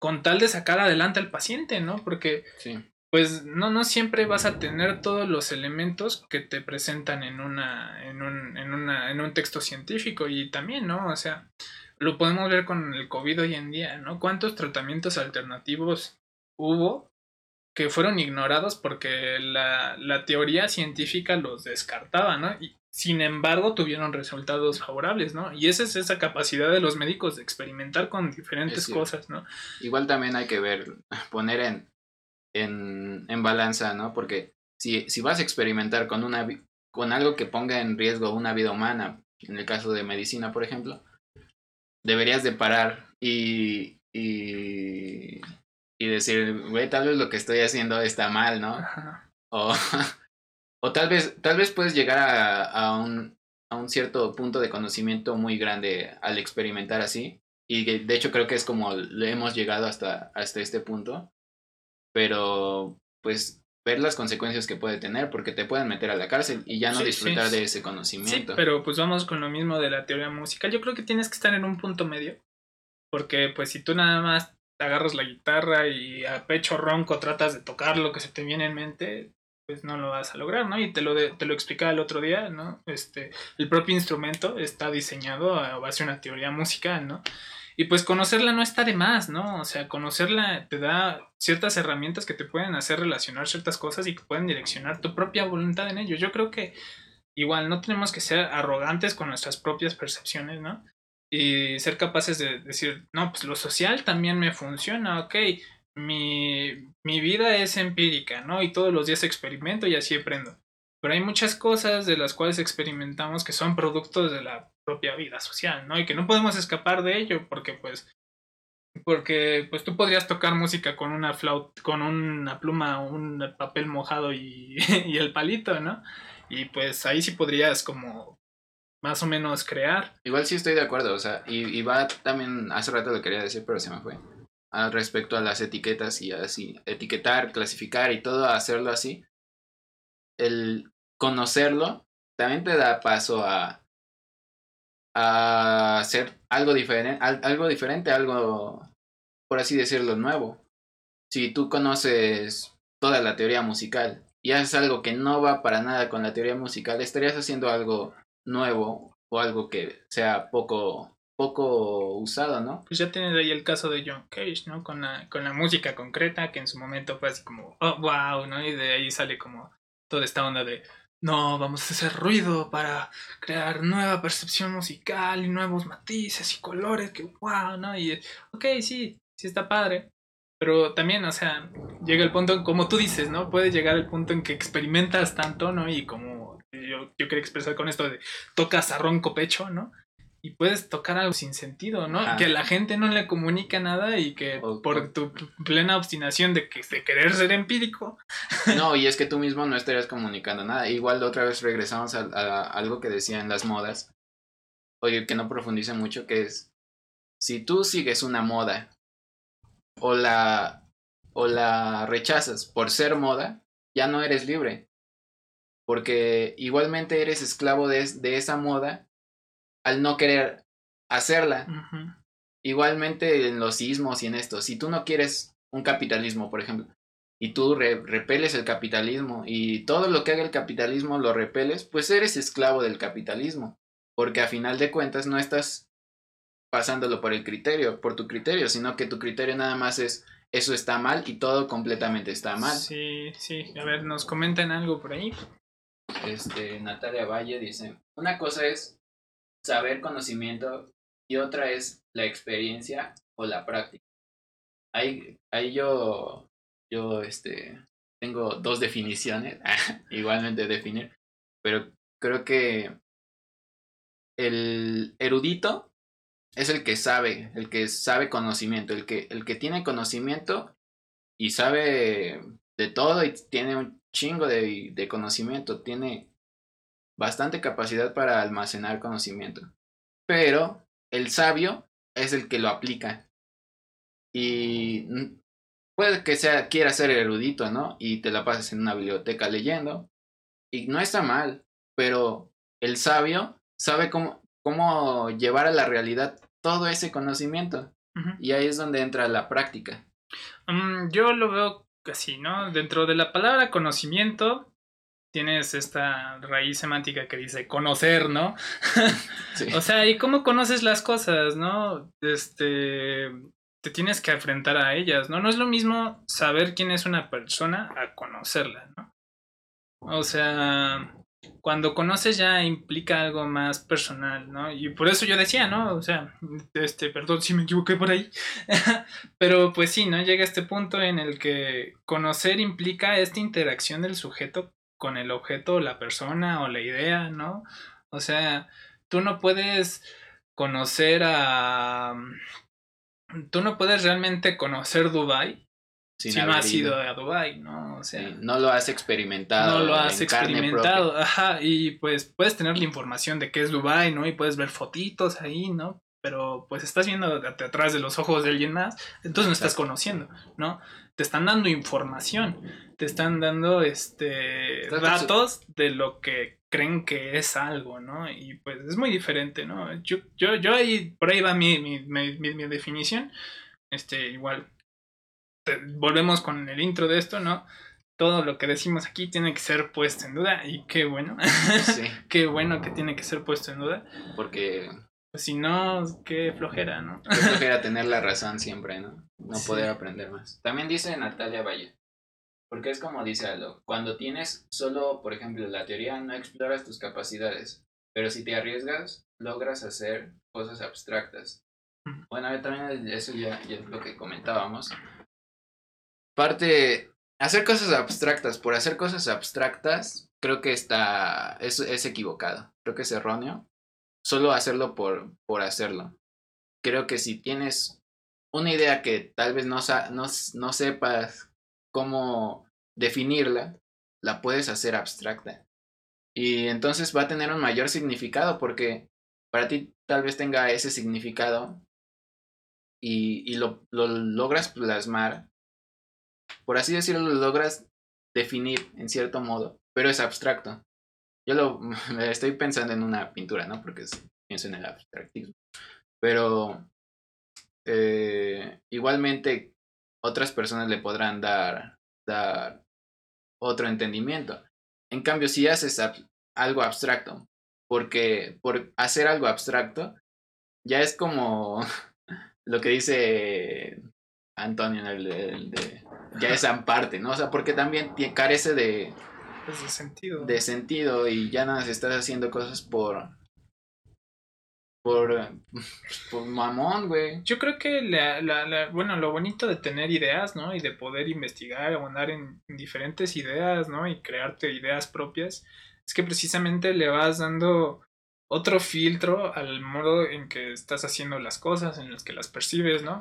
con tal de sacar adelante al paciente, ¿no? Porque sí. Pues no, no siempre vas a tener todos los elementos que te presentan en una, en un, en una, en un texto científico y también, ¿no? O sea, lo podemos ver con el COVID hoy en día, ¿no? ¿Cuántos tratamientos alternativos hubo que fueron ignorados porque la, la teoría científica los descartaba, ¿no? Y sin embargo tuvieron resultados favorables, ¿no? Y esa es esa capacidad de los médicos de experimentar con diferentes cosas, ¿no? Igual también hay que ver, poner en, en, en balanza, ¿no? Porque si, si vas a experimentar con, una, con algo que ponga en riesgo una vida humana, en el caso de medicina, por ejemplo, deberías de parar y, y, y decir, güey, tal vez lo que estoy haciendo está mal, ¿no? O, [LAUGHS] o tal vez, tal vez puedes llegar a, a, un, a un cierto punto de conocimiento muy grande al experimentar así. Y de hecho creo que es como le hemos llegado hasta, hasta este punto. Pero pues ver las consecuencias que puede tener, porque te pueden meter a la cárcel y ya no disfrutar de ese conocimiento. Sí, pero pues vamos con lo mismo de la teoría musical. Yo creo que tienes que estar en un punto medio, porque pues si tú nada más agarras la guitarra y a pecho ronco tratas de tocar lo que se te viene en mente, pues no lo vas a lograr, ¿no? Y te lo, te lo explicaba el otro día, ¿no? Este, el propio instrumento está diseñado a base de una teoría musical, ¿no? Y pues conocerla no está de más, ¿no? O sea, conocerla te da ciertas herramientas que te pueden hacer relacionar ciertas cosas y que pueden direccionar tu propia voluntad en ello. Yo creo que igual no tenemos que ser arrogantes con nuestras propias percepciones, ¿no? Y ser capaces de decir, no, pues lo social también me funciona, ok, mi, mi vida es empírica, ¿no? Y todos los días experimento y así aprendo. Pero hay muchas cosas de las cuales experimentamos que son productos de la propia vida social, ¿no? Y que no podemos escapar de ello porque pues porque pues tú podrías tocar música con una flauta, con una pluma, un papel mojado [LAUGHS] y, el palito, ¿no? Y pues ahí sí podrías como más o menos crear. Igual sí estoy de acuerdo, o sea, y, y va también, hace rato lo quería decir, pero se me fue. Al respecto a las etiquetas y así, etiquetar, clasificar y todo, hacerlo así. El conocerlo también te da paso a, a hacer algo diferente, algo diferente, algo, por así decirlo, nuevo. Si tú conoces toda la teoría musical y haces algo que no va para nada con la teoría musical, estarías haciendo algo nuevo o algo que sea poco poco usado, ¿no? Pues ya tienes ahí el caso de John Cage, ¿no? Con la, con la música concreta, que en su momento fue así como, oh, wow, ¿no? Y de ahí sale como toda esta onda de, no, vamos a hacer ruido para crear nueva percepción musical y nuevos matices y colores, que wow, ¿no? Y, ok, sí, sí está padre. Pero también, o sea, llega el punto, como tú dices, ¿no? Puede llegar el punto en que experimentas tanto, ¿no? Y como yo, yo quería expresar con esto de tocas a ronco pecho, ¿no? Y puedes tocar algo sin sentido, ¿no? Que la gente no le comunica nada y que por tu plena obstinación de, que, de querer ser empírico. No, y es que tú mismo no estarías comunicando nada. Igual otra vez regresamos a, algo que decían las modas. Oye, que no profundice mucho, que es, si tú sigues una moda o la, o la rechazas por ser moda, ya no eres libre. Porque igualmente eres esclavo de, de esa moda al no querer hacerla. Igualmente en los sismos y en esto, si tú no quieres un capitalismo, por ejemplo, y tú repeles el capitalismo y todo lo que haga el capitalismo lo repeles, pues eres esclavo del capitalismo, porque a final de cuentas no estás pasándolo por el criterio, por tu criterio, sino que tu criterio nada más es eso está mal y todo completamente está mal. Sí, sí, a ver, nos comentan algo por ahí. Este, Natalia Valle dice, una cosa es saber conocimiento y otra es la experiencia o la práctica. Ahí, ahí yo, yo este, tengo dos definiciones, [LAUGHS] igualmente definir, pero creo que el erudito es el que sabe, el que sabe conocimiento, el que, el que tiene conocimiento y sabe de todo y tiene un chingo de, de conocimiento, tiene bastante capacidad para almacenar conocimiento. Pero el sabio es el que lo aplica. Y puede que sea, quiera ser erudito, ¿no? Y te la pases en una biblioteca leyendo. Y no está mal, pero el sabio sabe cómo, cómo llevar a la realidad todo ese conocimiento. Y ahí es donde entra la práctica. Mm, yo lo veo así, ¿no? Dentro de la palabra conocimiento tienes esta raíz semántica que dice conocer, ¿no? [LAUGHS] o sea, ¿y cómo conoces las cosas, no? Este, te tienes que enfrentar a ellas, ¿no? No es lo mismo saber quién es una persona a conocerla, ¿no? O sea, cuando conoces ya implica algo más personal, ¿no? Y por eso yo decía, ¿no? O sea, este, perdón si me equivoqué por ahí, [LAUGHS] pero pues sí, ¿no? Llega este punto en el que conocer implica esta interacción del sujeto con el objeto, la persona o la idea, ¿no? O sea, tú no puedes conocer a... Tú no puedes realmente conocer Dubai si no has ido a Dubai, ¿no? O sea, no lo has experimentado. No lo has experimentado, ajá, y pues puedes tener la información de qué es Dubai, ¿no? Y puedes ver fotitos ahí, ¿no? Pero pues estás viendo atrás de los ojos de alguien más, entonces no estás conociendo, ¿no? Te están dando información te están dando este datos de lo que creen que es algo, ¿no? Y pues es muy diferente, ¿no? Yo, yo, yo ahí, por ahí va mi, mi, mi, definición. Este, igual, volvemos con el intro de esto, ¿no? Todo lo que decimos aquí tiene que ser puesto en duda y qué bueno. Sí. [LAUGHS] qué bueno que tiene que ser puesto en duda. Porque si no, qué flojera, ¿no? Qué flojera [LAUGHS] tener la razón siempre, ¿no? No Sí. poder aprender más. También dice Natalia Valle. Porque es como dice Aldo, cuando tienes solo, por ejemplo, la teoría, no exploras tus capacidades, pero si te arriesgas, logras hacer cosas abstractas. Bueno, a ver, también eso ya, ya es lo que comentábamos. Parte, hacer cosas abstractas por hacer cosas abstractas, creo que está, es, es equivocado, creo que es erróneo. Solo hacerlo por, por hacerlo. Creo que si tienes una idea que tal vez no, no, no sepas cómo definirla, la puedes hacer abstracta. Y entonces va a tener un mayor significado porque para ti tal vez tenga ese significado y, y lo, lo logras plasmar, por así decirlo, lo logras definir en cierto modo, pero es abstracto. Yo lo [LAUGHS] estoy pensando en una pintura, ¿no? Porque es- pienso en el abstractismo. Pero eh, igualmente otras personas le podrán dar, dar otro entendimiento. En cambio, si haces ab- algo abstracto, porque por hacer algo abstracto, ya es como [LAUGHS] lo que dice Antonio, el de- el de- ya es [LAUGHS] parte, ¿no? O sea, porque también carece de, Pues de sentido. de sentido y ya nada más estás haciendo cosas por por [LAUGHS] por mamón, güey. Yo creo que la, la, la- bueno, lo bonito de tener ideas, ¿no? Y de poder investigar o andar en, en diferentes ideas, ¿no? Y crearte ideas propias, es que precisamente le vas dando otro filtro al modo en que estás haciendo las cosas, en las que las percibes, ¿no?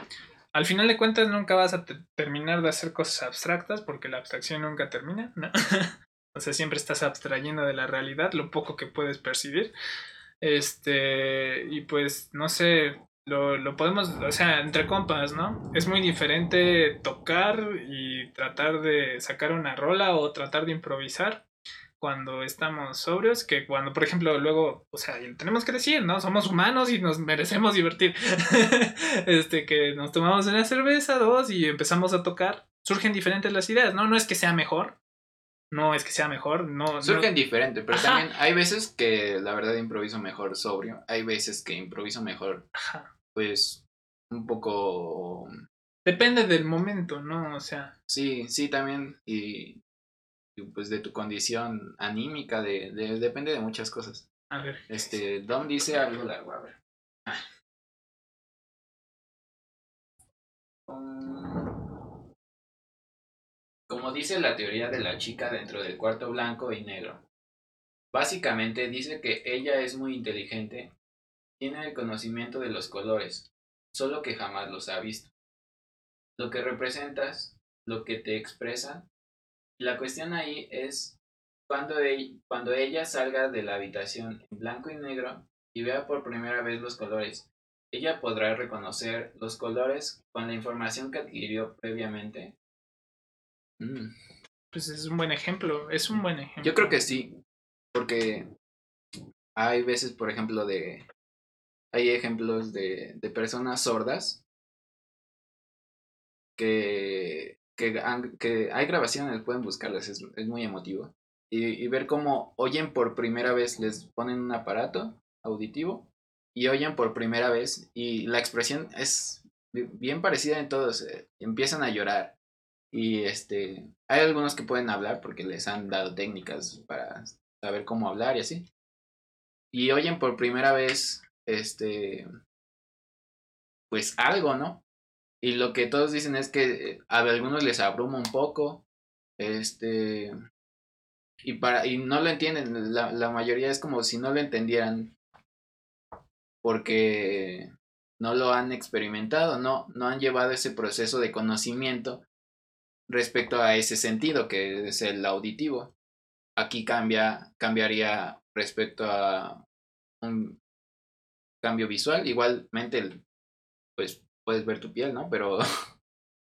Al final de cuentas nunca vas a te- terminar de hacer cosas abstractas porque la abstracción nunca termina, ¿no? [LAUGHS] o siempre estás abstrayendo de la realidad lo poco que puedes percibir. Este, y pues, no sé, lo, lo podemos, o sea, entre compas, ¿no? Es muy diferente tocar y tratar de sacar una rola o tratar de improvisar cuando estamos sobrios que cuando, por ejemplo, luego, o sea, tenemos que decir, ¿no? Somos humanos y nos merecemos divertir. [LAUGHS] este, que nos tomamos una cerveza, dos, y empezamos a tocar. Surgen diferentes las ideas, ¿no? No es que sea mejor. No es que sea mejor, no. no- Surgen diferente, pero Ajá. también hay veces que la verdad improviso mejor sobrio, hay veces que improviso mejor, Ajá. pues un poco Depende del momento, ¿no? O sea, Sí, sí, también. Y, y, pues de tu condición anímica, de, de- depende de muchas cosas. a ver. Este, Dom dice algo largo, a ver. Ah. Um, Como dice la teoría de la chica dentro del cuarto blanco y negro. Básicamente dice que ella es muy inteligente, tiene el conocimiento de los colores, solo que jamás los ha visto. Lo que representas, lo que te expresan. La cuestión ahí es cuando, e- cuando ella salga de la habitación en blanco y negro y vea por primera vez los colores. Ella podrá reconocer los colores con la información que adquirió previamente. Mm, Pues es un buen ejemplo, es un buen ejemplo. Yo creo que sí, porque hay veces, por ejemplo, de... Hay ejemplos de, de personas sordas que, que, han- que hay grabaciones, pueden buscarlas, es, es muy emotivo. Y, y ver cómo oyen por primera vez, les ponen un aparato auditivo y oyen por primera vez y la expresión es bi- bien parecida en todos, eh, empiezan a llorar y este hay algunos que pueden hablar porque les han dado técnicas para saber cómo hablar y así. Y oyen por primera vez este pues algo, ¿no? Y lo que todos dicen es que a algunos les abruma un poco, este, y para y no lo entienden, la, la mayoría es como si no lo entendieran, porque no lo han experimentado, no, no han llevado ese proceso de conocimiento respecto a ese sentido que es el auditivo. Aquí cambia, cambiaría respecto a un cambio visual, igualmente pues puedes ver tu piel, ¿no? Pero,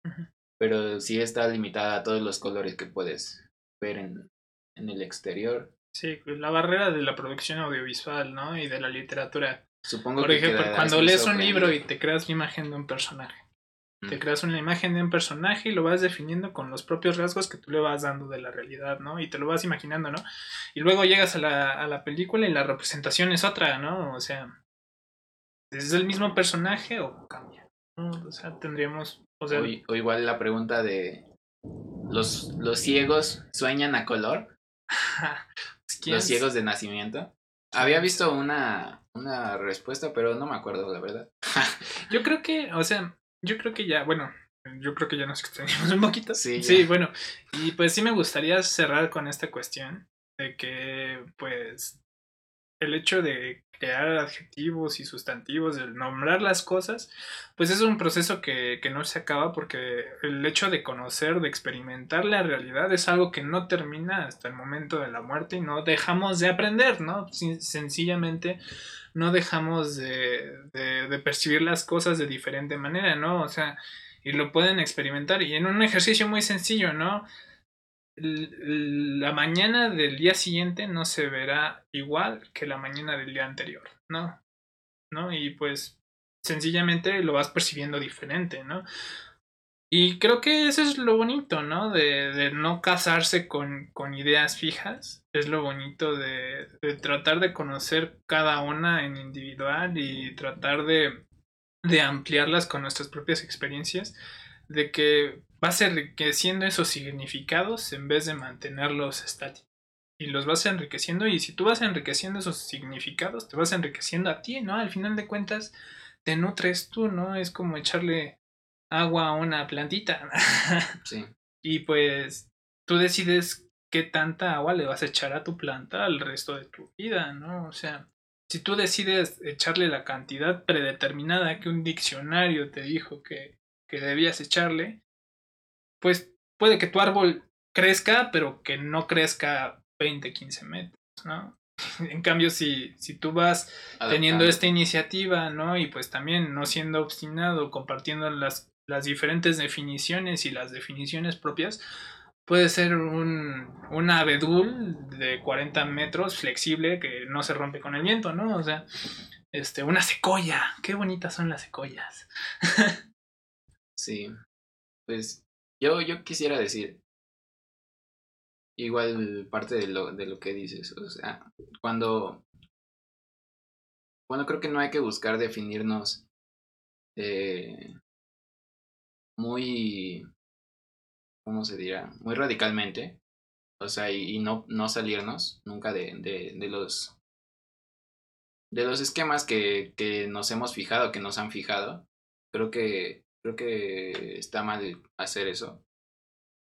[LAUGHS] pero sí está limitada a todos los colores que puedes ver en, en el exterior. Sí, pues, la barrera de la producción audiovisual, ¿no? Y de la literatura. Supongo Por que ejemplo, cuando lees un libro y te creas la imagen de un personaje. Te creas una imagen de un personaje y lo vas definiendo con los propios rasgos que tú le vas dando de la realidad, ¿no? Y te lo vas imaginando, ¿no? Y luego llegas a la, a la película y la representación es otra, ¿no? O sea, ¿Es el mismo personaje o cambia? O sea, tendríamos... O, sea, o, igual la pregunta de... ¿Los, los ciegos sueñan a color? [LAUGHS] Los ciegos de nacimiento. Había visto una, una respuesta, pero no me acuerdo, la verdad. yo creo que, o sea, yo creo que ya, bueno, yo creo que ya nos [LAUGHS] extendimos un poquito. Sí, sí, bueno. Y pues sí me gustaría cerrar con esta cuestión de que, pues, el hecho de crear adjetivos y sustantivos, de nombrar las cosas, pues es un proceso que, que, no se acaba porque el hecho de conocer, de experimentar la realidad es algo que no termina hasta el momento de la muerte y no dejamos de aprender, ¿no? sencillamente no dejamos de, de, percibir las cosas de diferente manera, ¿no? O sea, y lo pueden experimentar y en un ejercicio muy sencillo, ¿no? La mañana del día siguiente no se verá igual que la mañana del día anterior, ¿no? ¿No? Y pues sencillamente lo vas percibiendo diferente, ¿no? Y creo que eso es lo bonito, ¿no? De, de no casarse con, con, ideas fijas. Es lo bonito de, de, tratar de conocer cada una en individual y tratar de, de ampliarlas con nuestras propias experiencias, de que vas enriqueciendo esos significados en vez de mantenerlos estáticos. Y los vas enriqueciendo y si tú vas enriqueciendo esos significados, te vas enriqueciendo a ti, ¿no? Al final de cuentas, te nutres tú, ¿no? Es como echarle agua a una plantita. [LAUGHS] Sí. y pues tú decides qué tanta agua le vas a echar a tu planta al resto de tu vida, ¿no? O sea, si tú decides echarle la cantidad predeterminada que un diccionario te dijo que, que debías echarle, pues puede que tu árbol crezca, pero que no crezca 20, 15 metros, ¿no? [LAUGHS] En cambio, si, si tú vas teniendo esta iniciativa, ¿no? Y pues también no siendo obstinado, compartiendo las, las diferentes definiciones y las definiciones propias, puede ser un, un abedul de 40 metros flexible que no se rompe con el viento, ¿no? O sea, este, una secoya. Qué bonitas son las secoyas. [LAUGHS] sí. Pues yo, yo quisiera decir, igual parte de lo, de lo que dices, o sea, cuando... Bueno, creo que no hay que buscar definirnos eh, muy ¿cómo se dirá? Muy radicalmente. O sea, y, no, no salirnos nunca de, de, de, los de los esquemas que, que nos hemos fijado, que nos han fijado. Creo que, creo que está mal hacer eso.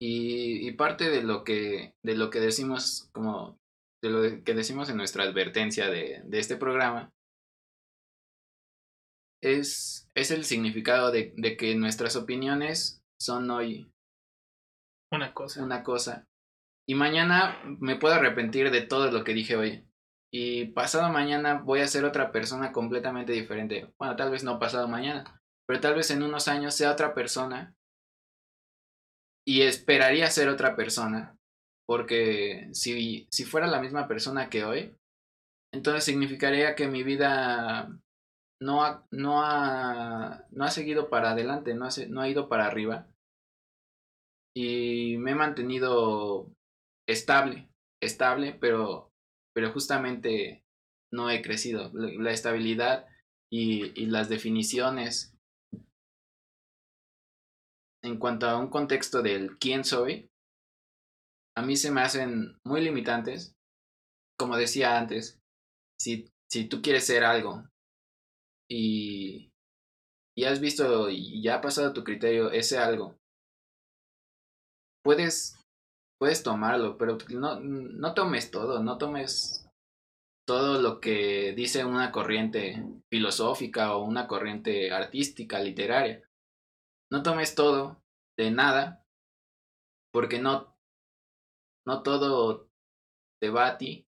Y, y parte de lo que, de lo que decimos, como de lo que decimos en nuestra advertencia de, de este programa, es, es el significado de, de que nuestras opiniones son hoy una cosa. Una cosa. Y mañana me puedo arrepentir de todo lo que dije hoy. Y pasado mañana voy a ser otra persona completamente diferente. Bueno, tal vez no pasado mañana, pero tal vez en unos años sea otra persona. Y esperaría ser otra persona. Porque si, si fuera la misma persona que hoy, entonces significaría que mi vida no ha, no ha, no ha seguido para adelante, no no ha ido para arriba y me he mantenido estable, estable, pero, pero justamente no he crecido. La, estabilidad y, y las definiciones en cuanto a un contexto del quién soy, a mí se me hacen muy limitantes. Como decía antes, si, si tú quieres ser algo y, y has visto y ya ha pasado tu criterio ese algo puedes, puedes tomarlo, pero no, no tomes todo, no tomes todo lo que dice una corriente filosófica o una corriente artística, literaria. No tomes todo de nada, porque no, no todo te va a ti.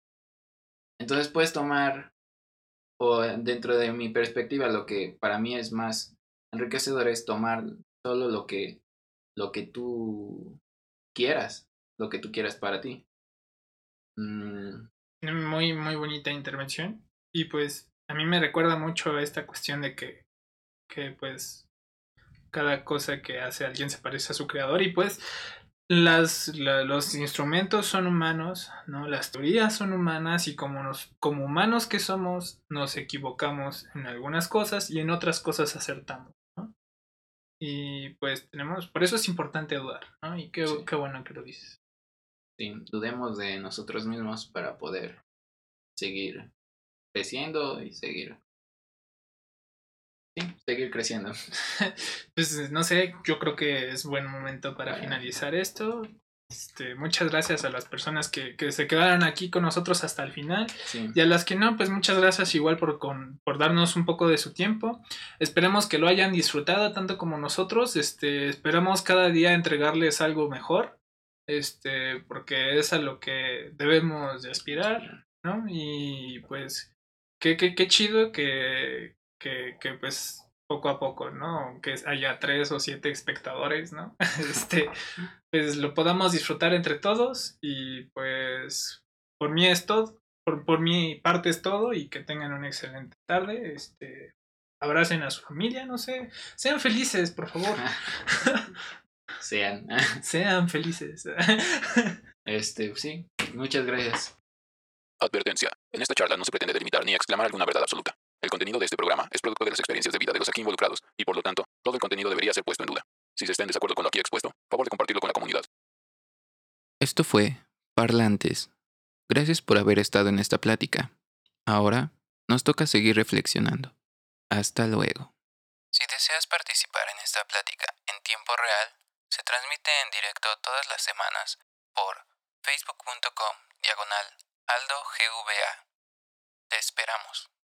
Entonces puedes tomar, o dentro de mi perspectiva, lo que para mí es más enriquecedor es tomar solo lo que, lo que tú quieras, lo que tú quieras para ti. Mm. Muy, muy bonita intervención. Y pues a mí me recuerda mucho esta cuestión de que, que pues cada cosa que hace alguien se parece a su creador y pues las, los instrumentos son humanos, ¿no? Las teorías son humanas y como, nos, como humanos que somos, nos equivocamos en algunas cosas y en otras cosas acertamos. Y pues tenemos, por eso es importante dudar, ¿no? Y qué, qué bueno que lo dices. Sí, dudemos de nosotros mismos para poder seguir creciendo y seguir seguir creciendo. [LAUGHS] pues no sé, yo creo que es buen momento para finalizar esto. Este, muchas gracias a las personas que, que, se quedaron aquí con nosotros hasta el final. Y a las que no, pues muchas gracias igual por, con, por darnos un poco de su tiempo. Esperemos que lo hayan disfrutado tanto como nosotros. Este, esperamos cada día entregarles algo mejor. Este, porque es a lo que debemos de aspirar, ¿no? Y pues, qué, qué, qué chido que, que, que pues poco a poco, ¿no? Aunque haya tres o siete espectadores, ¿no? [LAUGHS] este, pues lo podamos disfrutar entre todos y pues por mí es todo, por, por mi parte es todo y que tengan una excelente tarde, este, abracen a su familia, no sé, sean felices, por favor. [LAUGHS] sean. [LAUGHS] sean felices. este, sí, muchas gracias. Advertencia. En esta charla no se pretende delimitar ni exclamar alguna verdad absoluta. El contenido de este programa es producto de las experiencias de vida de los aquí involucrados y por lo tanto, todo el contenido debería ser puesto en duda. Si se está en desacuerdo con lo aquí expuesto, favor de compartirlo con la comunidad. Esto fue Parlantes. Gracias por haber estado en esta plática. Ahora nos toca seguir reflexionando. Hasta luego. Si deseas participar en esta plática en tiempo real, se transmite en directo todas las semanas por facebook.com diagonal aldogva. Te esperamos.